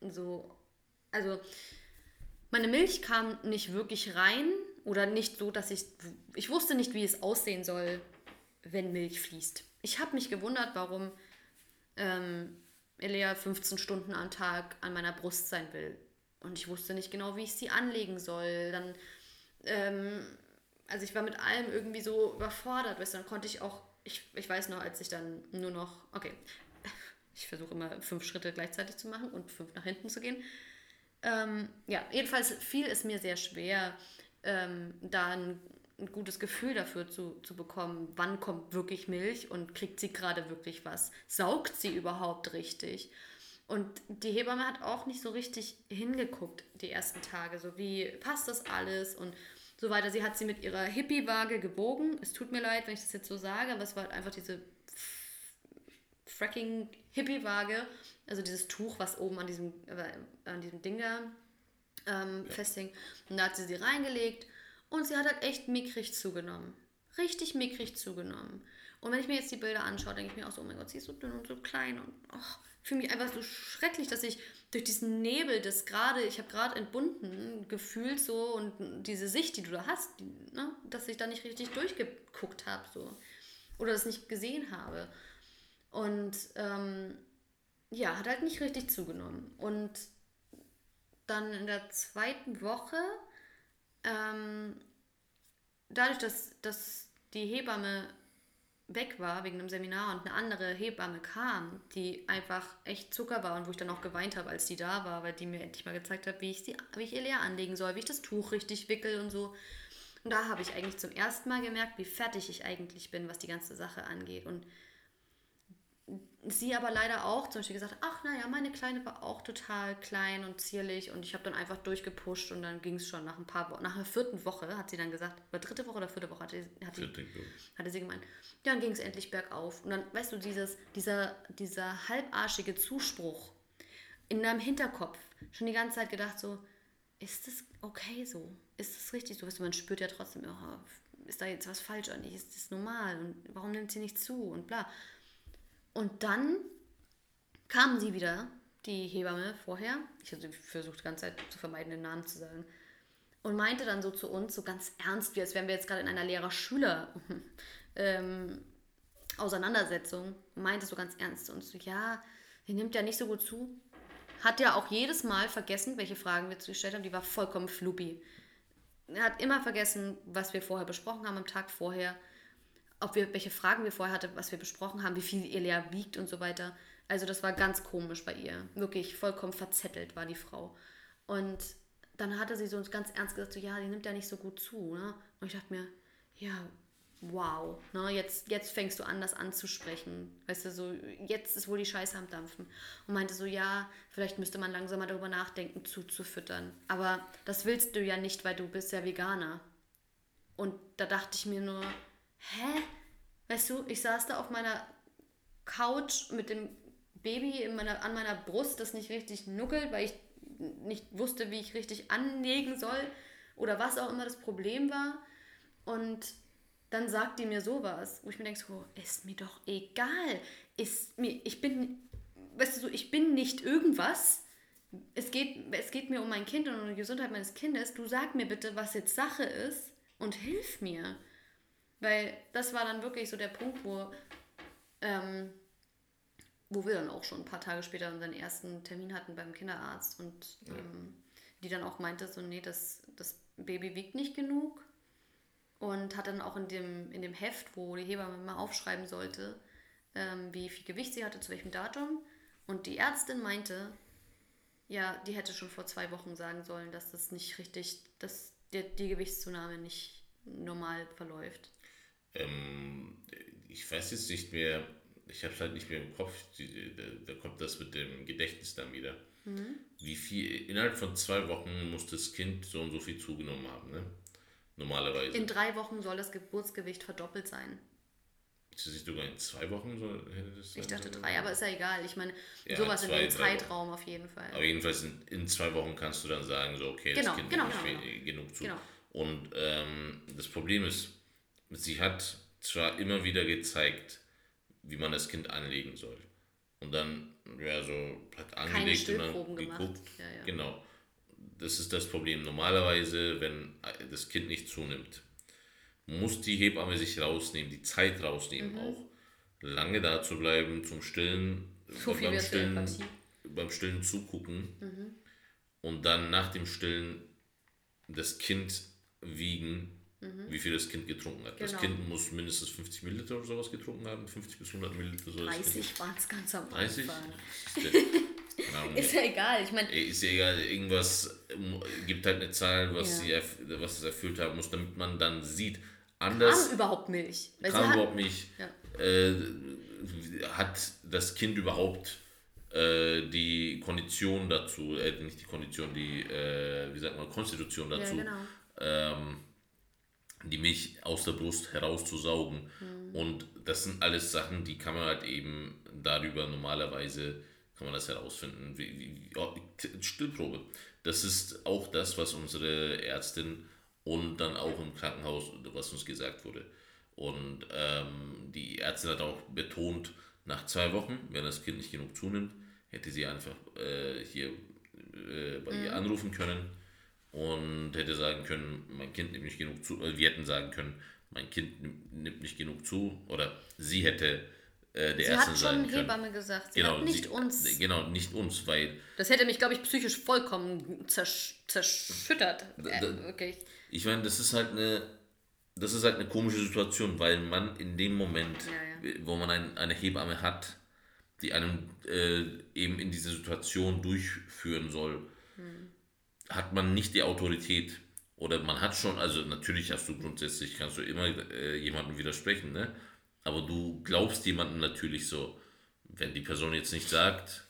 So, also meine Milch kam nicht wirklich rein oder nicht so, dass ich, ich wusste nicht, wie es aussehen soll, wenn Milch fließt. Ich habe mich gewundert, warum ähm, Elia 15 Stunden am Tag an meiner Brust sein will. Und ich wusste nicht genau, wie ich sie anlegen soll. Dann ähm, also ich war mit allem irgendwie so überfordert, weißt du, dann konnte ich auch, ich, ich weiß noch, als ich dann nur noch, okay, <laughs> ich versuche immer fünf Schritte gleichzeitig zu machen und fünf nach hinten zu gehen. Ähm, ja, jedenfalls fiel es mir sehr schwer, ähm, da ein, ein, gutes Gefühl dafür zu, zu bekommen, wann kommt wirklich Milch und kriegt sie gerade wirklich was? Saugt sie überhaupt richtig? Und die Hebamme hat auch nicht so richtig hingeguckt die ersten Tage, so wie passt das alles und so weiter. Sie hat sie mit ihrer Hippie-Waage gebogen. Es tut mir leid, wenn ich das jetzt so sage, aber es war halt einfach diese fracking Hippie-Waage, also dieses Tuch, was oben an diesem, äh, an diesem Ding da ähm, ja. festhing. Und da hat sie sie reingelegt und sie hat halt echt mickrig zugenommen. Richtig mickrig zugenommen. Und wenn ich mir jetzt die Bilder anschaue, denke ich mir auch so, oh mein Gott, sie ist so dünn und so klein und oh, fühle mich einfach so schrecklich, dass ich durch diesen Nebel, das gerade, ich habe gerade entbunden, gefühlt so und diese Sicht, die du da hast, die, ne, dass ich da nicht richtig durchgeguckt habe so oder das nicht gesehen habe. Und ähm, ja, hat halt nicht richtig zugenommen. Und dann in der zweiten Woche, ähm, dadurch, dass, dass die Hebamme weg war wegen einem Seminar und eine andere Hebamme kam, die einfach echt Zucker war und wo ich dann auch geweint habe, als die da war, weil die mir endlich mal gezeigt hat, wie ich, sie, wie ich ihr Leer anlegen soll, wie ich das Tuch richtig wickel und so. Und da habe ich eigentlich zum ersten Mal gemerkt, wie fertig ich eigentlich bin, was die ganze Sache angeht. Und sie aber leider auch zum Beispiel gesagt, ach naja, meine Kleine war auch total klein und zierlich und ich habe dann einfach durchgepusht und dann ging es schon nach ein paar Wochen, nach der vierten Woche hat sie dann gesagt, oder dritte Woche oder vierte Woche hatte, hatte, Vierte, hatte sie gemeint, dann ging es endlich bergauf und dann, weißt du, dieses, dieser, dieser halbarschige Zuspruch in deinem Hinterkopf schon die ganze Zeit gedacht so, ist das okay so? Ist das richtig so? Weißt du, man spürt ja trotzdem, oh, ist da jetzt was falsch oder nicht? Ist das normal? Und warum nimmt sie nicht zu? Und bla. Und dann kamen sie wieder, die Hebamme vorher, ich habe versucht die ganze Zeit zu vermeiden, den Namen zu sagen, und meinte dann so zu uns, so ganz ernst, wie als wären wir jetzt gerade in einer Lehrer-Schüler-Auseinandersetzung, <laughs> ähm, meinte so ganz ernst zu uns, so, ja, sie nimmt ja nicht so gut zu. Hat ja auch jedes Mal vergessen, welche Fragen wir zugestellt haben, die war vollkommen fluppy. Er hat immer vergessen, was wir vorher besprochen haben am Tag vorher ob wir, welche Fragen wir vorher hatten, was wir besprochen haben, wie viel ihr Lea wiegt und so weiter. Also das war ganz komisch bei ihr. Wirklich vollkommen verzettelt war die Frau. Und dann hatte sie so uns ganz ernst gesagt, so ja, die nimmt ja nicht so gut zu. Ne? Und ich dachte mir, ja, wow, ne? jetzt, jetzt fängst du an, das anzusprechen. Weißt du, so, jetzt ist wohl die Scheiße am Dampfen. Und meinte so, ja, vielleicht müsste man langsam mal darüber nachdenken, zuzufüttern. Aber das willst du ja nicht, weil du bist ja Veganer. Und da dachte ich mir nur, hä? Weißt du, ich saß da auf meiner Couch mit dem Baby in meiner, an meiner Brust, das nicht richtig nuckelt, weil ich nicht wusste, wie ich richtig anlegen soll oder was auch immer das Problem war. Und dann sagt die mir sowas, wo ich mir denke, so, ist mir doch egal. Ist mir, ich bin, weißt du, so, ich bin nicht irgendwas. Es geht, es geht mir um mein Kind und um die Gesundheit meines Kindes. Du sag mir bitte, was jetzt Sache ist und hilf mir. Weil das war dann wirklich so der Punkt, wo, ähm, wo wir dann auch schon ein paar Tage später unseren ersten Termin hatten beim Kinderarzt und ja. ähm, die dann auch meinte, so, nee, das, das Baby wiegt nicht genug. Und hat dann auch in dem, in dem Heft, wo die Hebamme mal aufschreiben sollte, ähm, wie viel Gewicht sie hatte, zu welchem Datum. Und die Ärztin meinte, ja, die hätte schon vor zwei Wochen sagen sollen, dass das nicht richtig, dass die, die Gewichtszunahme nicht normal verläuft. Ähm, ich weiß jetzt nicht mehr, ich habe es halt nicht mehr im Kopf, da, kommt das mit dem Gedächtnis dann wieder. Mhm. Wie viel, innerhalb von zwei Wochen muss das Kind so und so viel zugenommen haben, ne? Normalerweise. In drei Wochen soll das Geburtsgewicht verdoppelt sein. Ist das nicht sogar in zwei Wochen so, hätte das Ich dachte drei, aber ist ja egal. Ich meine, ja, sowas zwei, in dem Zeitraum auf jeden Fall. Aber jedenfalls in, in, zwei Wochen kannst du dann sagen, so, okay, genau, das Kind genau, nimmt genau, genau. genug zu. Genau. Und ähm, das Problem ist, sie hat zwar immer wieder gezeigt, wie man das Kind anlegen soll. Und dann, ja, so hat angelegt und dann geguckt. Ja, ja. Genau. Das ist das Problem. Normalerweise, wenn das Kind nicht zunimmt, muss die Hebamme sich rausnehmen, die Zeit rausnehmen mhm. auch. Lange da zu bleiben, zum Stillen, so beim, Stillen beim Stillen zugucken mhm. und dann nach dem Stillen das Kind wiegen wie viel das Kind getrunken hat. Das Genau. Kind muss mindestens 50 Milliliter oder sowas getrunken haben, 50 bis 100 Milliliter. So das Kind. 30 waren es ganz am 30? Anfang. <laughs> Keine Ahnung. Ist ja egal. Ich meine, ist ja egal, irgendwas ähm, gibt halt eine Zahl, was, Ja. sie was es erfüllt haben muss, damit man dann sieht. kam Anders überhaupt Milch. Weil kam überhaupt nicht. Ja. Äh, hat das Kind überhaupt äh, die Kondition dazu, äh, nicht die Kondition, die, äh, wie sagt man, Konstitution Ja, dazu, genau. ähm, die Milch aus der Brust herauszusaugen. Mhm. Und das sind alles Sachen, die kann man halt eben darüber normalerweise, kann man das herausfinden. Wie, wie, ja, Stillprobe. Das ist auch das, was unsere Ärztin und dann auch im Krankenhaus, was uns gesagt wurde. Und ähm, die Ärztin hat auch betont, nach zwei Wochen, wenn das Kind nicht genug zunimmt, hätte sie einfach äh, hier äh, bei ihr anrufen können und hätte sagen können, mein Kind nimmt nicht genug zu, äh, wir hätten sagen können, mein Kind nimmt, nicht genug zu, oder sie hätte äh, der Sie Ärztin hat sagen schon können. Hebamme gesagt. Sie genau, hat nicht sie, uns. Genau, nicht uns, weil Das hätte mich, glaube ich, psychisch vollkommen zersch zerschüttert. Äh, da- wirklich. ich meine, das ist halt eine, das ist halt eine komische Situation, weil man in dem Moment, Ja, wo man ein, eine Hebamme hat, die einem äh, eben in diese Situation durchführen soll, hat man nicht die Autorität oder man hat schon, also natürlich hast du grundsätzlich, kannst du immer äh, jemandem widersprechen, ne? aber du glaubst jemandem natürlich so, wenn die Person jetzt nicht sagt,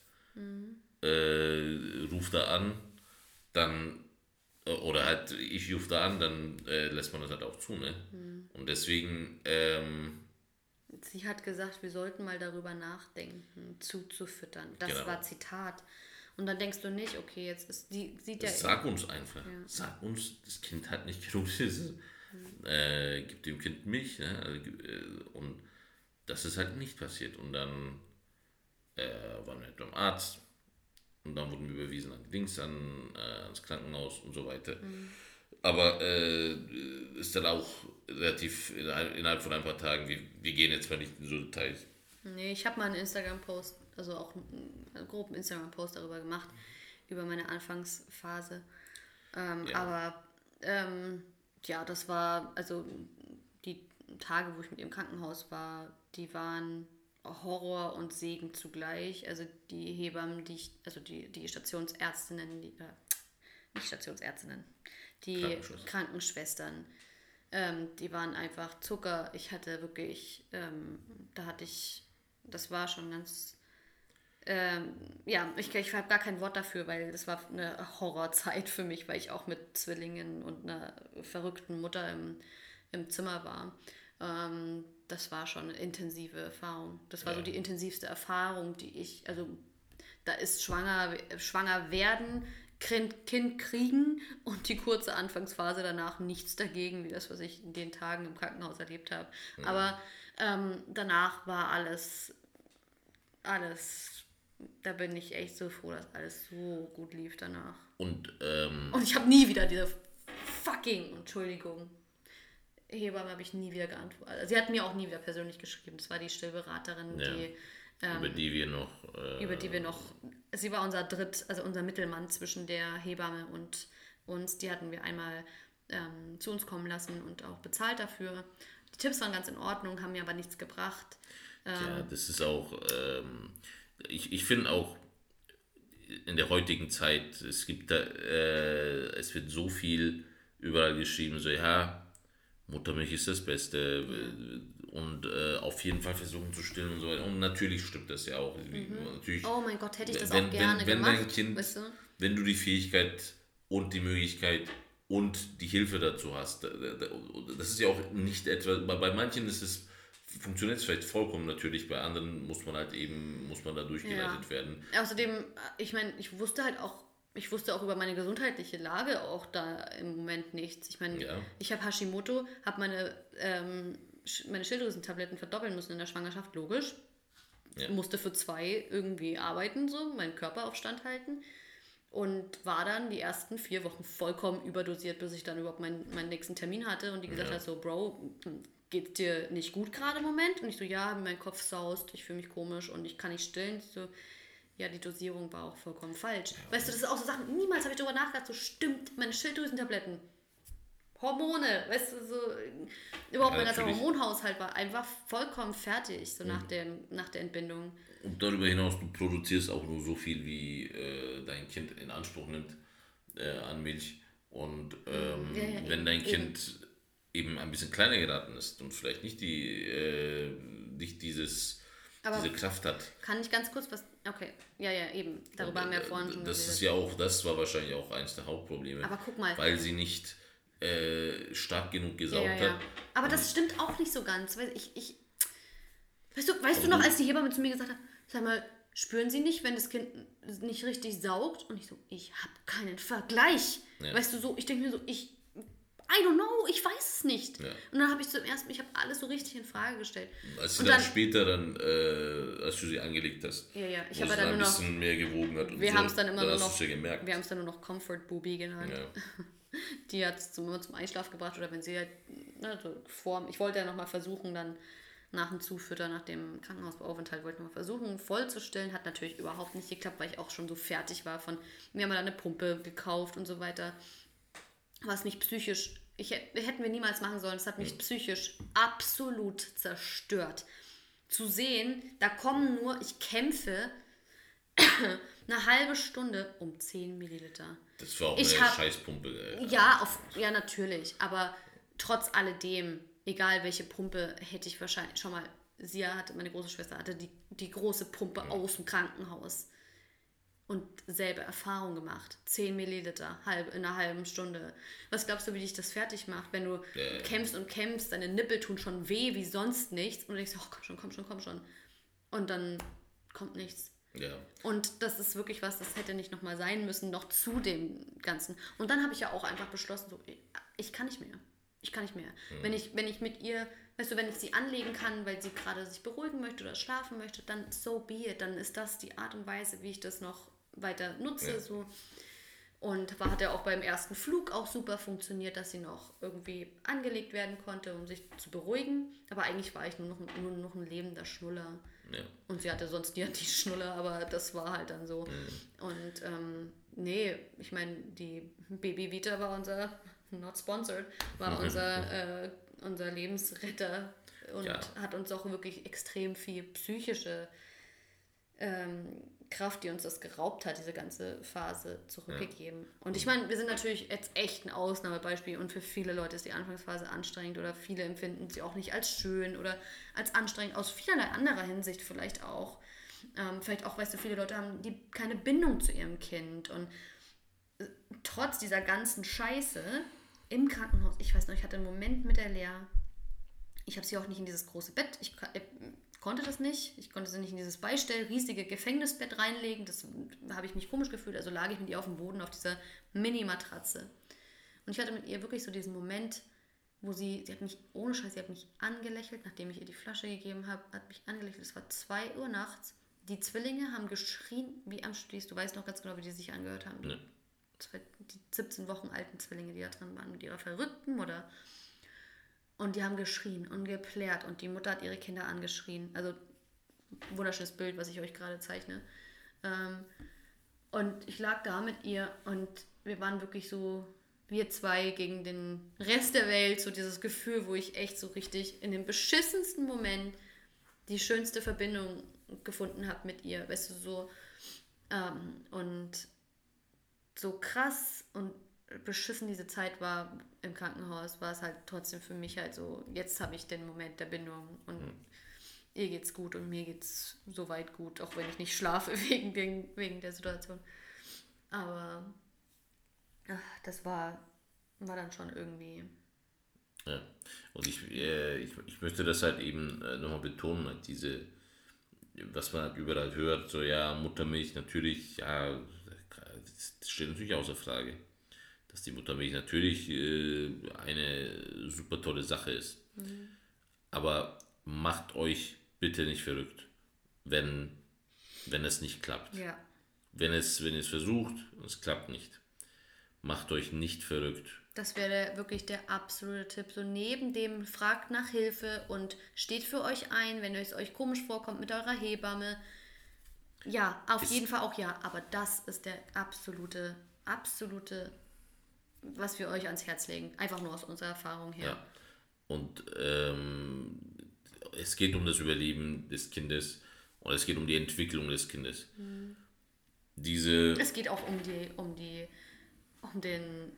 äh, ruf da an, dann äh, oder halt ich rufe da an, dann äh, lässt man das halt auch zu, ne? Und deswegen, ähm, Sie hat gesagt, wir sollten mal darüber nachdenken, zuzufüttern. Das Genau. war Zitat. Und dann denkst du nicht, okay, jetzt ist die sieht ja. sag uns einfach, sag uns, das Kind hat nicht genug Süße. Äh, gib dem Kind Milch, ne? Also, äh, und das ist halt nicht passiert. Und dann äh, waren wir halt beim Arzt und dann wurden wir überwiesen an die Dings, an, äh, ans Krankenhaus und so weiter. Aber äh, ist dann auch relativ innerhalb, innerhalb von ein paar Tagen, wir, wir gehen jetzt mal nicht in so Details. Nee, ich habe mal einen Instagram-Post, also auch einen, groben Instagram-Post darüber gemacht, über meine Anfangsphase. Ähm, Ja. Aber ähm, ja, das war, also die Tage, wo ich mit ihr im Krankenhaus war, die waren Horror und Segen zugleich. Also die Hebammen, die ich, also die, die Stationsärztinnen, die, äh, nicht Stationsärztinnen, die Krankenschwestern. Krankenschwestern, ähm, die waren einfach Zucker. Ich hatte wirklich, ähm, da hatte ich, das war schon ganz, ähm, ja, ich, ich habe gar kein Wort dafür, weil das war eine Horrorzeit für mich, weil ich auch mit Zwillingen und einer verrückten Mutter im, im Zimmer war. Ähm, das war schon eine intensive Erfahrung. Das war so Ja. die intensivste Erfahrung, die ich, also da ist schwanger, schwanger werden, kind, kind kriegen und die kurze Anfangsphase danach nichts dagegen, wie das, was ich in den Tagen im Krankenhaus erlebt habe. Aber ähm, danach war alles, alles, da bin ich echt so froh, dass alles so gut lief danach. Und ähm, Und ich habe nie wieder diese fucking, Entschuldigung, Hebamme habe ich nie wieder geantwortet. Also sie hat mir auch nie wieder persönlich geschrieben. Das war die Stillberaterin, Ja. die über die wir noch äh, über die wir noch, sie war unser Dritt, also unser Mittelmann zwischen der Hebamme und uns. Die hatten wir einmal ähm, zu uns kommen lassen und auch bezahlt dafür. Tipps waren ganz in Ordnung, haben mir aber nichts gebracht. Ja, das ist auch, ähm, ich, ich finde auch in der heutigen Zeit, es gibt da, äh, es wird so viel überall geschrieben, so ja, Muttermilch ist das Beste und äh, auf jeden Fall versuchen zu stillen und so weiter. Und natürlich stimmt das ja auch. Wie- Natürlich, Oh mein Gott, hätte ich das wenn, auch gerne wenn, wenn gemacht. dein Kind, weißt du? wenn du die Fähigkeit und die Möglichkeit und die Hilfe dazu hast, da- da- da- das ist ja auch nicht etwa, bei, manchen ist es, funktioniert es vielleicht vollkommen natürlich, bei anderen muss man halt eben, muss man da durchgeleitet Ja. werden. Außerdem, äh, ich meine, ich wusste halt auch, ich wusste auch über meine gesundheitliche Lage auch da im Moment nichts. Ich meine, Ja. ich habe Hashimoto, habe meine, ähm, meine Schilddrüsentabletten verdoppeln müssen in der Schwangerschaft, logisch. Ja. Musste für zwei irgendwie arbeiten, so, meinen Körper auf Stand halten. Und war dann die ersten vier Wochen vollkommen überdosiert, bis ich dann überhaupt meinen, meinen nächsten Termin hatte und die gesagt Ja. hat, so, Bro, geht's dir nicht gut gerade im Moment? Und ich so, ja, mein Kopf saust, ich fühle mich komisch und ich kann nicht stillen. Ich so, ja, die Dosierung war auch vollkommen falsch. Weißt du, das ist auch so Sachen, niemals habe ich darüber nachgedacht, so stimmt, meine Schilddrüsentabletten. Hormone, weißt du, so überhaupt mein ganzer Hormonhaushalt war einfach vollkommen fertig, so mhm. nach, der, nach der Entbindung. Und darüber hinaus, du produzierst auch nur so viel, wie äh, dein Kind in Anspruch nimmt äh, an Milch. Und ähm, ja, wenn dein Kind eben. eben. ein bisschen kleiner geraten ist und vielleicht nicht die äh, nicht dieses aber diese Kraft hat. Kann ich ganz kurz was. Okay, ja, ja, eben. Darüber und, haben wir vorhin schon Das geredet. ist ja auch, das war wahrscheinlich auch eines der Hauptprobleme. Aber guck mal. Weil sie nicht äh, stark genug gesaugt ja, ja, ja. hat. Aber das stimmt auch nicht so ganz. Weil ich, ich, weißt du, weißt du noch, als die Hebamme zu mir gesagt hat, sag mal, spüren Sie nicht, wenn das Kind nicht richtig saugt? Und ich so, ich habe keinen Vergleich. Weißt du, so, ich denke mir so, ich I don't know, ich weiß es nicht. Ja. Und dann habe ich zum ersten Mal, ich habe alles so richtig in Frage gestellt. Als du dann, dann, später dann, äh, als du sie angelegt hast, ja, ja. ich habe dann, dann ein bisschen mehr gewogen hat und wir so, haben es dann immer dann nur noch, gemerkt. wir haben es dann nur noch Comfort Booby genannt. Ja. <laughs> Die hat es zum, zum Einschlaf gebracht oder wenn sie halt, ne, so vor, ich wollte ja nochmal versuchen, dann nach dem Zufütter, nach dem Krankenhausaufenthalt, wollte ich mal versuchen, vollzustellen. Hat natürlich überhaupt nicht geklappt, weil ich auch schon so fertig war von, wir haben dann eine Pumpe gekauft und so weiter, was mich psychisch ich, hätten wir niemals machen sollen. Das hat mich psychisch absolut zerstört. Zu sehen, da kommen nur, ich kämpfe <coughs> eine halbe Stunde um 10 Milliliter. Das war auch ich eine hab, Scheißpumpe. Äh, ja, auf, ja, natürlich. Aber trotz alledem, egal welche Pumpe, hätte ich wahrscheinlich schon mal. Sie hatte, meine große Schwester hatte die, die große Pumpe ja. aus dem Krankenhaus und selbe Erfahrung gemacht. 10 Milliliter halb, in einer halben Stunde. Was glaubst du, wie dich das fertig macht, wenn du ja, kämpfst und kämpfst, deine Nippel tun schon weh wie sonst nichts und du denkst, oh, komm schon, komm schon, komm schon. Und dann kommt nichts. Ja. Und das ist wirklich was, das hätte nicht nochmal sein müssen, noch zu dem Ganzen. Und dann habe ich ja auch einfach beschlossen, so, ich kann nicht mehr. Ich kann nicht mehr. Mhm. Wenn, ich, wenn ich mit ihr, weißt du, wenn ich sie anlegen kann, weil sie gerade sich beruhigen möchte oder schlafen möchte, dann so be it. Dann ist das die Art und Weise, wie ich das noch weiter nutze. Ja. So. Und war, hat ja auch beim ersten Flug auch super funktioniert, dass sie noch irgendwie angelegt werden konnte, um sich zu beruhigen. Aber eigentlich war ich nur noch, nur noch ein lebender Schnuller. Ja. Und sie hatte sonst nie <laughs> die Schnuller, aber das war halt dann so. Mhm. Und ähm, nee, ich meine, die Baby Vita war unser, not sponsored, war unser, äh, unser Lebensretter und ja. hat uns auch wirklich extrem viel psychische ähm, Kraft, die uns das geraubt hat, diese ganze Phase zurückgegeben. Ja. Und ich meine, wir sind natürlich jetzt echt ein Ausnahmebeispiel und für viele Leute ist die Anfangsphase anstrengend oder viele empfinden sie auch nicht als schön oder als anstrengend aus vielerlei anderer Hinsicht vielleicht auch. Ähm, vielleicht auch, weißt du, viele Leute haben die keine Bindung zu ihrem Kind und äh, trotz dieser ganzen Scheiße im Krankenhaus, ich weiß noch, ich hatte einen Moment mit der Lea, ich habe sie auch nicht in dieses große Bett, ich, äh, konnte das nicht. Ich konnte sie nicht in dieses Beistell, riesige Gefängnisbett reinlegen. Das habe ich mich komisch gefühlt. Also lag ich mit ihr auf dem Boden auf dieser Mini-Matratze. Und ich hatte mit ihr wirklich so diesen Moment, wo sie, sie hat mich, ohne Scheiß, sie hat mich angelächelt, nachdem ich ihr die Flasche gegeben habe, hat mich angelächelt. Es war 2 Uhr nachts. Die Zwillinge haben geschrien wie am Stieß. Du weißt noch ganz genau, wie die sich angehört haben. Die 17 Wochen alten Zwillinge, die da drin waren, mit ihrer verrückten Mutter. Und die haben geschrien und geplärt und die Mutter hat ihre Kinder angeschrien. Also wunderschönes Bild, was ich euch gerade zeichne. Ähm, und ich lag da mit ihr und wir waren wirklich so, wir zwei gegen den Rest der Welt, so dieses Gefühl, wo ich echt so richtig in dem beschissensten Moment die schönste Verbindung gefunden habe mit ihr, weißt du, so ähm, und so krass und beschissen diese Zeit war im Krankenhaus, war es halt trotzdem für mich halt so, jetzt habe ich den Moment der Bindung und mhm. ihr geht's gut und mir geht's soweit gut, auch wenn ich nicht schlafe <laughs> wegen, den, wegen der Situation. Aber ach, das war, war dann schon irgendwie. Ja, und ich, äh, ich, ich möchte das halt eben äh, nochmal betonen, halt diese, was man halt überall hört, so ja, Muttermilch natürlich, ja, das steht natürlich außer Frage dass die Muttermilch natürlich äh, eine super tolle Sache ist. Mhm. Aber macht euch bitte nicht verrückt, wenn, wenn es nicht klappt. Ja. Wenn, es, wenn es versucht und es klappt nicht. Macht euch nicht verrückt. Das wäre wirklich der absolute Tipp. So neben dem fragt nach Hilfe und steht für euch ein, wenn es euch komisch vorkommt mit eurer Hebamme. Ja, auf ist jeden Fall auch ja. Aber das ist der absolute, absolute was wir euch ans Herz legen. Einfach nur aus unserer Erfahrung her. Ja. Und ähm, es geht um das Überleben des Kindes und es geht um die Entwicklung des Kindes. Mhm. Diese. Es geht auch um die, um die, um den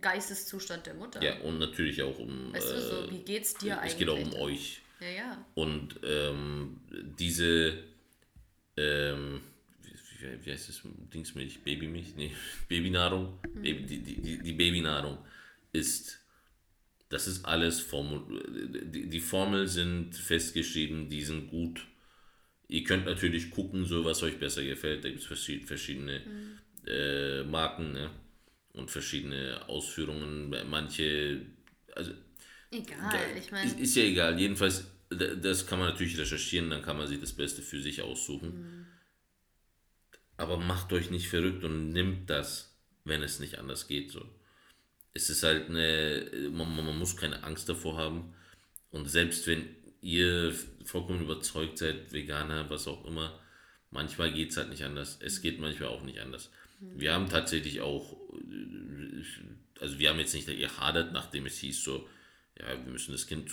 Geisteszustand der Mutter. Ja, und natürlich auch um. Weißt du, so, wie geht's dir es eigentlich? Es geht auch um euch. Ja, ja. Und ähm, diese. Ähm, wie, wie heißt das? Dingsmilch? Babymilch? Nee, <laughs> Babynahrung. Mhm. Baby, die, die, die Babynahrung ist. Das ist alles Formel. Die, die Formel sind festgeschrieben, die sind gut. Ihr könnt natürlich gucken, so was euch besser gefällt. Da gibt es verschiedene mhm. äh, Marken ne? und verschiedene Ausführungen. Manche, also egal, ich meine. Ist, ist, ja egal. Jedenfalls, das kann man natürlich recherchieren, dann kann man sich das Beste für sich aussuchen. Mhm. Aber macht euch nicht verrückt und nimmt das, wenn es nicht anders geht. So. Es ist halt eine, man, man muss keine Angst davor haben. Und selbst wenn ihr vollkommen überzeugt seid, Veganer, was auch immer, manchmal geht es halt nicht anders. Es geht manchmal auch nicht anders. Wir haben tatsächlich auch, also wir haben jetzt nicht gehadert, nachdem es hieß, so, ja, wir müssen das Kind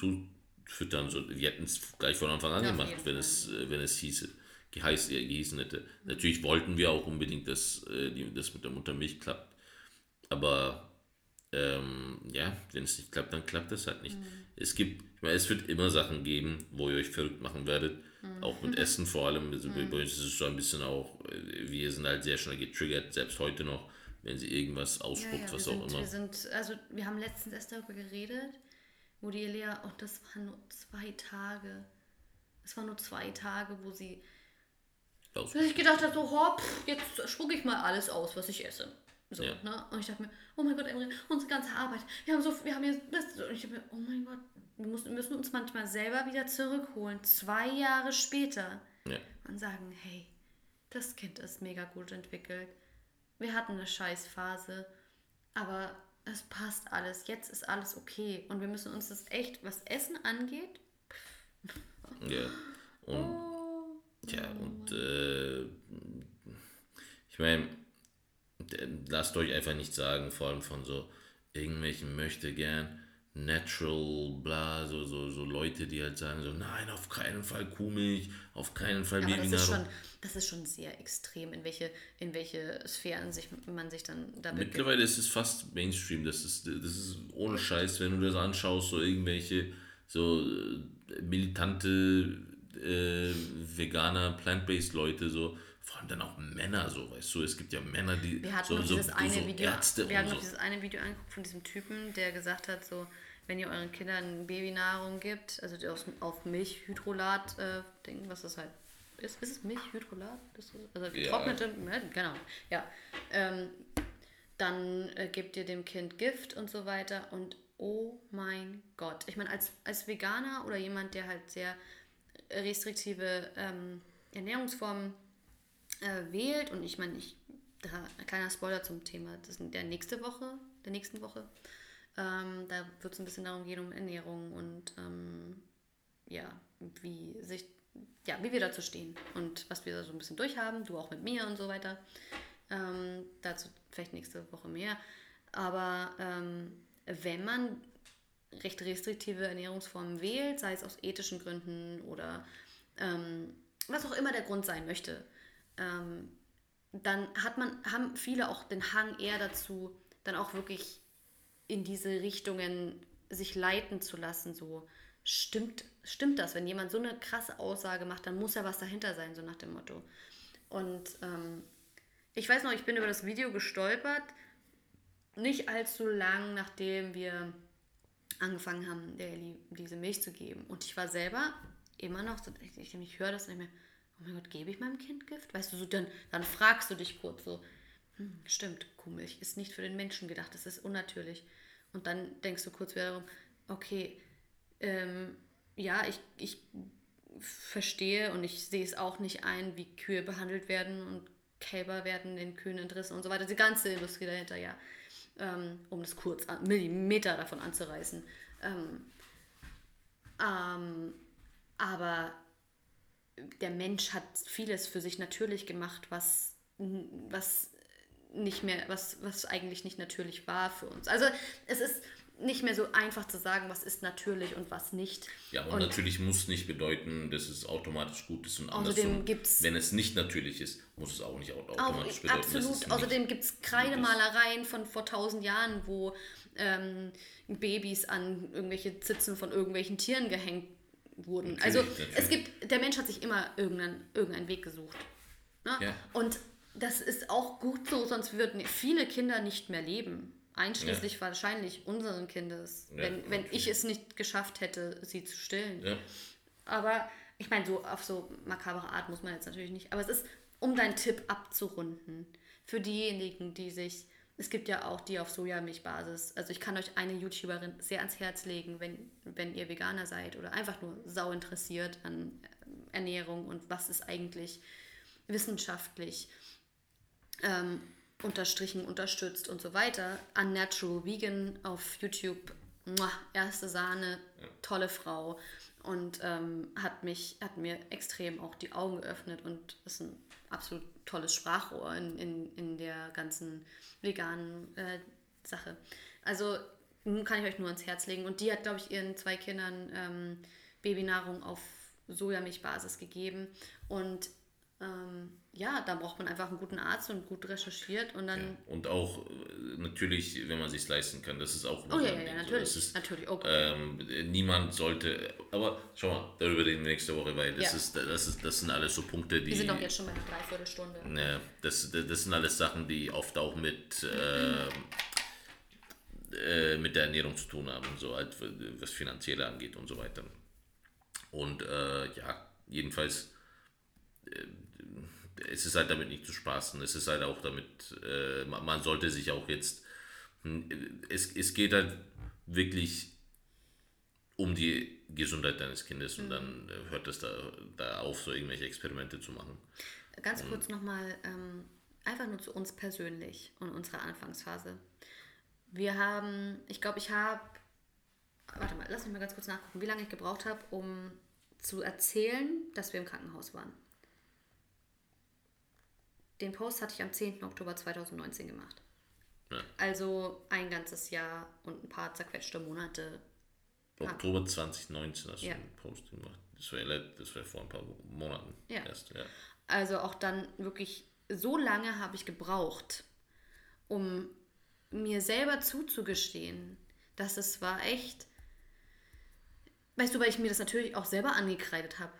zufüttern. So, wir hätten es gleich von Anfang an ja, gemacht, wenn es, wenn es hieße, geheiß, gehießen hätte. Natürlich wollten wir auch unbedingt, dass äh, das mit der Muttermilch klappt. Aber ähm, ja, wenn es nicht klappt, dann klappt es halt nicht. Mhm. Es gibt, ich meine, es wird immer Sachen geben, wo ihr euch verrückt machen werdet. Mhm. Auch mit <laughs> Essen vor allem. Also mhm. Bei uns ist es so ein bisschen auch, äh, wir sind halt sehr schnell getriggert, selbst heute noch, wenn sie irgendwas ausspuckt, ja, ja, was auch sind, immer. Wir sind, also wir haben letztens erst darüber geredet, wo die Elia, oh, das waren nur zwei Tage. Es waren nur zwei Tage, wo sie. Dass ich gedacht habe, so, hopp, jetzt spucke ich mal alles aus, was ich esse. So, ja. ne? Und ich dachte mir, oh mein Gott, Emre, unsere ganze Arbeit, wir haben so, wir haben jetzt das. Und ich dachte mir, oh mein Gott, wir müssen, müssen uns manchmal selber wieder zurückholen, zwei Jahre später. Ja. Und sagen, hey, das Kind ist mega gut entwickelt. Wir hatten eine Scheißphase, aber es passt alles. Jetzt ist alles okay. Und wir müssen uns das echt, was Essen angeht. Ja. Und, oh. ja, und äh, ich meine, lasst euch einfach nicht sagen, vor allem von so irgendwelchen möchte gern natural, bla, so, so, so Leute, die halt sagen so, nein, auf keinen Fall Kuhmilch, auf keinen Fall Aber Babynahrung. Das ist, schon, das ist schon sehr extrem, in welche, in welche Sphären sich, man sich dann damit Mittlerweile gibt. ist es fast Mainstream, das ist, das ist ohne Scheiß, wenn du das anschaust, so irgendwelche so äh, militante äh, Veganer, Plant-Based Leute, so vor allem dann auch Männer, so, weißt du, es gibt ja Männer, die wir hatten so, so, dieses eine so Video, Ärzte Wir haben so. dieses eine Video angeguckt von diesem Typen, der gesagt hat, so, wenn ihr euren Kindern Babynahrung gibt, also auf, auf Milchhydrolat, äh, Ding, was das halt ist, ist es Milchhydrolat? Also getrocknete, ja. genau, ja. Ähm, dann äh, gebt ihr dem Kind Gift und so weiter und oh mein Gott. Ich meine, als, als Veganer oder jemand, der halt sehr restriktive ähm, Ernährungsformen äh, wählt. Und ich meine, ich, da, kleiner Spoiler zum Thema, das ist der nächste Woche, der nächsten Woche. Ähm, da wird es ein bisschen darum gehen, um Ernährung und ähm, ja, wie sich, ja, wie wir dazu stehen und was wir da so ein bisschen durchhaben, du auch mit mir und so weiter. Ähm, dazu vielleicht nächste Woche mehr. Aber ähm, wenn man recht restriktive Ernährungsformen wählt, sei es aus ethischen Gründen oder ähm, was auch immer der Grund sein möchte, ähm, dann hat man, haben viele auch den Hang eher dazu, dann auch wirklich in diese Richtungen sich leiten zu lassen. So stimmt, stimmt das? Wenn jemand so eine krasse Aussage macht, dann muss ja was dahinter sein, so nach dem Motto. Und ähm, ich weiß noch, ich bin über das Video gestolpert, nicht allzu lang nachdem wir angefangen haben, der Ellie diese Milch zu geben. Und ich war selber immer noch so, ich, ich, ich höre das nicht mehr oh mein Gott, gebe ich meinem Kind Gift? Weißt du, so dann, dann fragst du dich kurz so, stimmt, Kuhmilch ist nicht für den Menschen gedacht, das ist unnatürlich. Und dann denkst du kurz wieder darum, okay, ähm, ja, ich, ich verstehe und ich sehe es auch nicht ein, wie Kühe behandelt werden und Kälber werden den Kühen entrissen und so weiter. Die ganze Industrie dahinter, ja. Ähm, um das kurz an, Millimeter davon anzureißen. Ähm, ähm, aber der Mensch hat vieles für sich natürlich gemacht, was, was nicht mehr, was, was eigentlich nicht natürlich war für uns. Also es ist nicht mehr so einfach zu sagen, was ist natürlich und was nicht. Ja, und, und natürlich muss nicht bedeuten, dass es automatisch gut ist und gibt's wenn es nicht natürlich ist, muss es auch nicht automatisch auch, bedeuten. Absolut. Außerdem gibt es Kreidemalereien von vor tausend Jahren, wo ähm, Babys an irgendwelche Zitzen von irgendwelchen Tieren gehängt wurden. Natürlich, also natürlich. es gibt, der Mensch hat sich immer irgendeinen, irgendeinen Weg gesucht. Ne? Ja. Und das ist auch gut so, sonst würden viele Kinder nicht mehr leben. Einschließlich ja. wahrscheinlich unseren Kindes, ja, wenn, wenn ich es nicht geschafft hätte, sie zu stillen. Ja. Aber ich meine, so auf so makabere Art muss man jetzt natürlich nicht. Aber es ist, um deinen Tipp abzurunden, für diejenigen, die sich, es gibt ja auch die auf Sojamilchbasis. Also ich kann euch eine YouTuberin sehr ans Herz legen, wenn, wenn ihr Veganer seid oder einfach nur sau interessiert an Ernährung und was ist eigentlich wissenschaftlich. Ähm, unterstrichen, unterstützt und so weiter. Unnatural Vegan auf YouTube, muah, erste Sahne, tolle Frau und ähm, hat mich, hat mir extrem auch die Augen geöffnet und ist ein absolut tolles Sprachrohr in, in, in der ganzen veganen äh, Sache. Also kann ich euch nur ans Herz legen. Und die hat, glaube ich, ihren zwei Kindern ähm, Babynahrung auf Sojamilchbasis gegeben. Und ähm, ja, da braucht man einfach einen guten Arzt und gut recherchiert und dann. Ja, und auch äh, natürlich, wenn man sich leisten kann, das ist auch. Oh ja, ja, ja, natürlich. So, ist, natürlich okay. ähm, niemand sollte, aber schau mal, darüber reden wir nächste Woche, weil das, ja. ist, das, ist, das sind alles so Punkte, die. Wir sind doch jetzt schon bei einer Dreiviertelstunde. Ja, das, das sind alles Sachen, die oft auch mit. Äh, äh, mit der Ernährung zu tun haben, so halt, was finanzielle angeht und so weiter. Und äh, ja, jedenfalls äh, es ist halt damit nicht zu spaßen. Es ist halt auch damit, äh, man sollte sich auch jetzt, hm, es, es geht halt wirklich um die Gesundheit deines Kindes und mhm. dann äh, hört es da, da auf, so irgendwelche Experimente zu machen. Ganz und, kurz nochmal, ähm, einfach nur zu uns persönlich und unserer Anfangsphase. Wir haben, ich glaube, ich habe, warte mal, lass mich mal ganz kurz nachgucken, wie lange ich gebraucht habe, um zu erzählen, dass wir im Krankenhaus waren. Den Post hatte ich am 10. Oktober 2019 gemacht. Ja. Also ein ganzes Jahr und ein paar zerquetschte Monate. Oktober 2019 hast du ja. einen Post gemacht. Das war, das war vor ein paar Monaten ja. erst. Ja. Also auch dann wirklich so lange habe ich gebraucht, um mir selber zuzugestehen, dass es war echt. Weißt du, weil ich mir das natürlich auch selber angekreidet habe.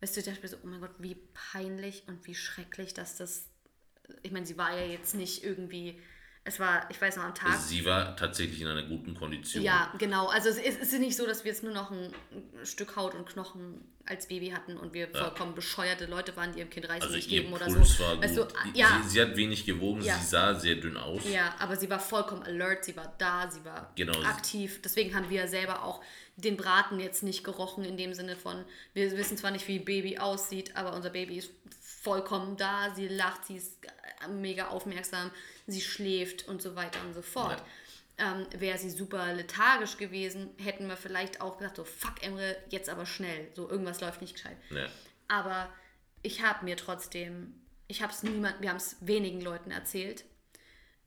Weißt du, ich dachte mir so, oh mein Gott, wie peinlich und wie schrecklich, dass das ich meine, sie war ja jetzt nicht irgendwie, es war, ich weiß noch, am Tag. Sie war tatsächlich in einer guten Kondition. Ja, genau. Also es ist, es ist nicht so, dass wir jetzt nur noch ein Stück Haut und Knochen als Baby hatten und wir ja. vollkommen bescheuerte Leute waren, die ihrem Kind Reis also nicht geben oder Puls so. War weißt gut. Du, ja. sie, sie, hat wenig gewogen, ja. sie sah sehr dünn aus. Ja, aber sie war vollkommen alert, sie war da, sie war genau. aktiv. Deswegen haben wir selber auch den Braten jetzt nicht gerochen in dem Sinne von, wir wissen zwar nicht, wie Baby aussieht, aber unser Baby ist vollkommen da, sie lacht, sie ist mega aufmerksam, sie schläft und so weiter und so fort. Ja. Ähm, Wäre sie super lethargisch gewesen, hätten wir vielleicht auch gesagt, so fuck Emre, jetzt aber schnell, so irgendwas läuft nicht gescheit. Ja. Aber ich habe mir trotzdem, ich habe es niemand, wir haben es wenigen Leuten erzählt.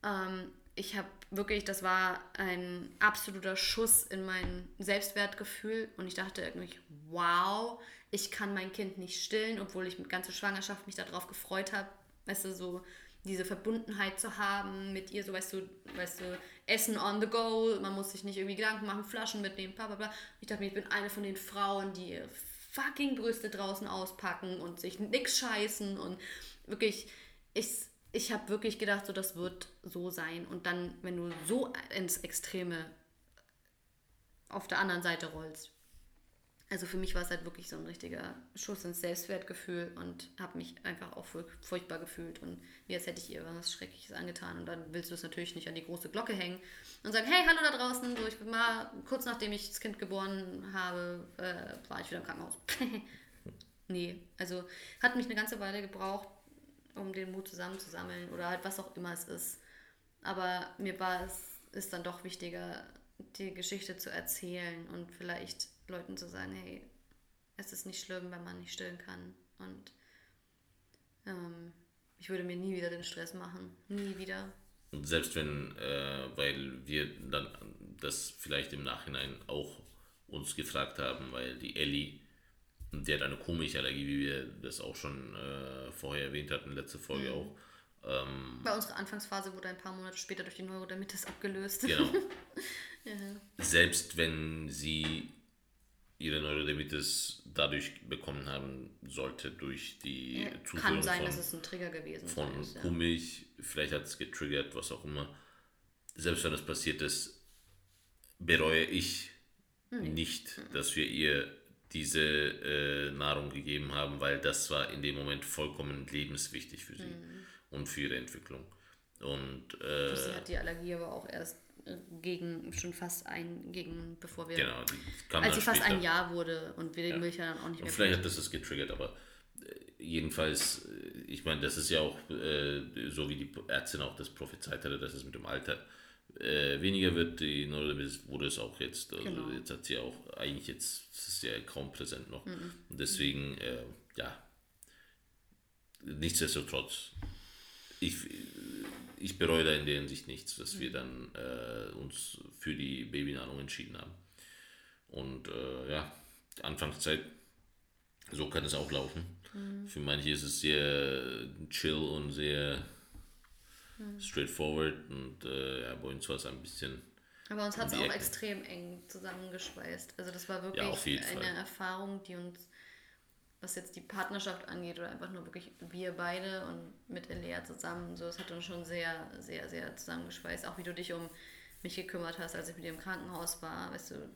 Ähm, ich habe wirklich, das war ein absoluter Schuss in mein Selbstwertgefühl und ich dachte irgendwie, wow, ich kann mein Kind nicht stillen, obwohl ich mit ganzer Schwangerschaft mich darauf gefreut habe, weißt du, so diese Verbundenheit zu haben mit ihr, so weißt du, weißt du, Essen on the go, man muss sich nicht irgendwie Gedanken machen, Flaschen mitnehmen, bla bla bla. Ich dachte mir, ich bin eine von den Frauen, die ihre fucking Brüste draußen auspacken und sich nix scheißen und wirklich, ich, ich habe wirklich gedacht, so das wird so sein. Und dann, wenn du so ins Extreme auf der anderen Seite rollst, also für mich war es halt wirklich so ein richtiger Schuss ins Selbstwertgefühl und habe mich einfach auch furchtbar gefühlt und wie als hätte ich ihr was Schreckliches angetan. Und dann willst du es natürlich nicht an die große Glocke hängen und sagen, hey, hallo da draußen, so ich bin mal kurz nachdem ich das Kind geboren habe, äh, war ich wieder im Krankenhaus. <laughs> nee, also hat mich eine ganze Weile gebraucht, um den Mut zusammenzusammeln oder halt was auch immer es ist. Aber mir war es ist dann doch wichtiger, die Geschichte zu erzählen und vielleicht Leuten zu sagen, hey, es ist nicht schlimm, wenn man nicht stillen kann. Und ähm, Ich würde mir nie wieder den Stress machen. Nie wieder. Und selbst wenn, äh, weil wir dann das vielleicht im Nachhinein auch uns gefragt haben, weil die Ellie, die hat eine komische Allergie, wie wir das auch schon äh, vorher erwähnt hatten, letzte Folge mhm. auch. Ähm, Bei unserer Anfangsphase wurde ein paar Monate später durch die Neurodermitis abgelöst. Genau. <laughs> ja. Selbst wenn sie ihre Neurodermitis dadurch bekommen haben sollte, durch die ja, Zuführung Kann sein, von, dass es ein Trigger gewesen von ist. Von ja. vielleicht hat es getriggert, was auch immer. Selbst wenn das passiert ist, bereue ich mhm. nicht, dass wir ihr diese äh, Nahrung gegeben haben, weil das war in dem Moment vollkommen lebenswichtig für sie mhm. und für ihre Entwicklung. Und äh, sie hat die Allergie aber auch erst gegen schon fast ein, gegen bevor wir. Genau, als sie fast ein Jahr wurde und wir den Milch ja dann auch nicht mehr. Und vielleicht hat das das getriggert, aber äh, jedenfalls, äh, ich meine, das ist ja auch äh, so wie die Ärztin auch das prophezeit hatte, dass es mit dem Alter äh, weniger wird. Die Neurodermitis wurde es auch jetzt. Also genau. jetzt hat sie auch eigentlich jetzt, ist ja kaum präsent noch. Mhm. Und deswegen, äh, ja, nichtsdestotrotz, ich ich bereue da in der Hinsicht nichts, dass mhm. wir dann äh, uns für die Babynahrung entschieden haben. Und äh, ja, Anfangszeit, so kann es auch laufen. Mhm. Für manche ist es sehr chill und sehr mhm. straightforward und äh, ja, bei uns war es ein bisschen. Aber uns hat es auch extrem eng zusammengeschweißt. Also das war wirklich ja, eine Fall. Erfahrung, die uns was jetzt die Partnerschaft angeht oder einfach nur wirklich wir beide und mit Elea zusammen, so, es hat uns schon sehr, sehr, sehr zusammengeschweißt. Auch wie du dich um mich gekümmert hast, als ich mit dir im Krankenhaus war, weißt du,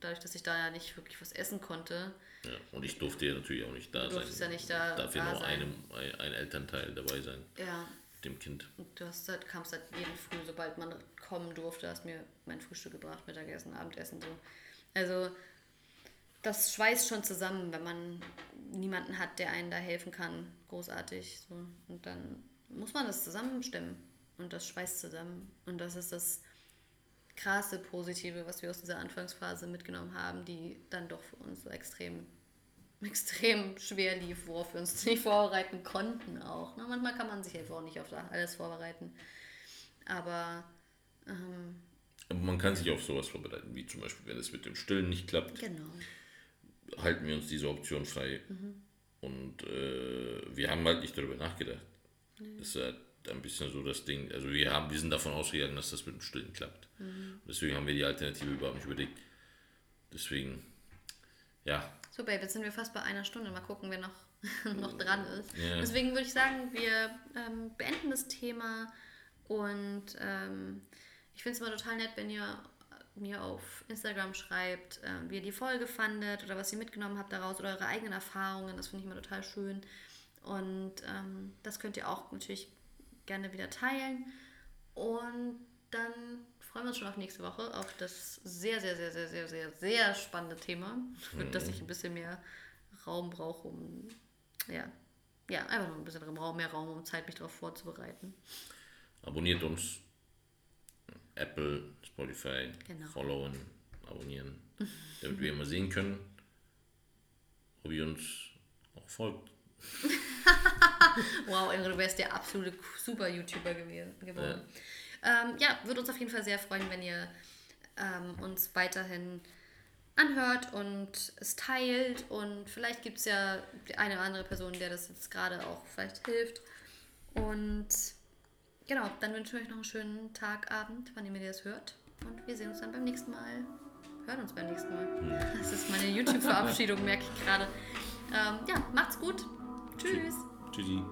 dadurch, dass ich da ja nicht wirklich was essen konnte. Ja, und ich durfte ja natürlich auch nicht da du sein. ja nicht da Darf ja nur einem, ein, ein Elternteil dabei sein. Ja. Mit dem Kind. Und du hast, halt, kamst halt jeden Früh, sobald man kommen durfte, hast mir mein Frühstück gebracht, Mittagessen, Abendessen, so. Also das schweißt schon zusammen, wenn man niemanden hat, der einen da helfen kann. Großartig. So. Und dann muss man das zusammenstimmen. Und das schweißt zusammen. Und das ist das krasse Positive, was wir aus dieser Anfangsphase mitgenommen haben, die dann doch für uns so extrem, <laughs> extrem schwer lief, worauf wir uns <laughs> nicht vorbereiten konnten auch. Ne? Manchmal kann man sich einfach auch nicht auf alles vorbereiten. Aber ähm, aber man kann sich auf sowas vorbereiten, wie zum Beispiel, wenn es mit dem Stillen nicht klappt. Genau halten wir uns diese Option frei. Mhm. Und äh, wir haben halt nicht darüber nachgedacht. Mhm. Das ist halt ein bisschen so das Ding. Also wir haben, wir sind davon ausgegangen, dass das mit dem Stillen klappt. Mhm. Deswegen haben wir die Alternative überhaupt nicht überlegt. Deswegen, ja. So, Babe, jetzt sind wir fast bei einer Stunde. Mal gucken, wer noch, <laughs> noch dran ist. Ja. Deswegen würde ich sagen, wir ähm, beenden das Thema und ähm, ich finde es immer total nett, wenn ihr mir auf Instagram schreibt, äh, wie ihr die Folge fandet oder was ihr mitgenommen habt daraus oder eure eigenen Erfahrungen. Das finde ich immer total schön. Und ähm, das könnt ihr auch natürlich gerne wieder teilen. Und dann freuen wir uns schon auf nächste Woche, auf das sehr, sehr, sehr, sehr, sehr, sehr, sehr spannende Thema, für mhm. das ich ein bisschen mehr Raum brauche, um, ja, ja, einfach noch ein bisschen Raum, mehr Raum, um Zeit, mich darauf vorzubereiten. Abonniert uns Apple, Spotify genau. followen, abonnieren, damit wir immer sehen können, ob ihr uns auch folgt. <laughs> wow, Emre, du wärst der absolute super YouTuber geworden. Ja. Ähm, ja, würde uns auf jeden Fall sehr freuen, wenn ihr ähm, uns weiterhin anhört und es teilt und vielleicht gibt es ja eine oder andere Person, der das jetzt gerade auch vielleicht hilft. Und Genau, dann wünschen wir euch noch einen schönen Tag, Abend, wann ihr mir das hört. Und wir sehen uns dann beim nächsten Mal. Hören uns beim nächsten Mal. Hm. Das ist meine YouTube-Verabschiedung, merke ich gerade. Ähm, ja, macht's gut. Tschüss. Tschüssi.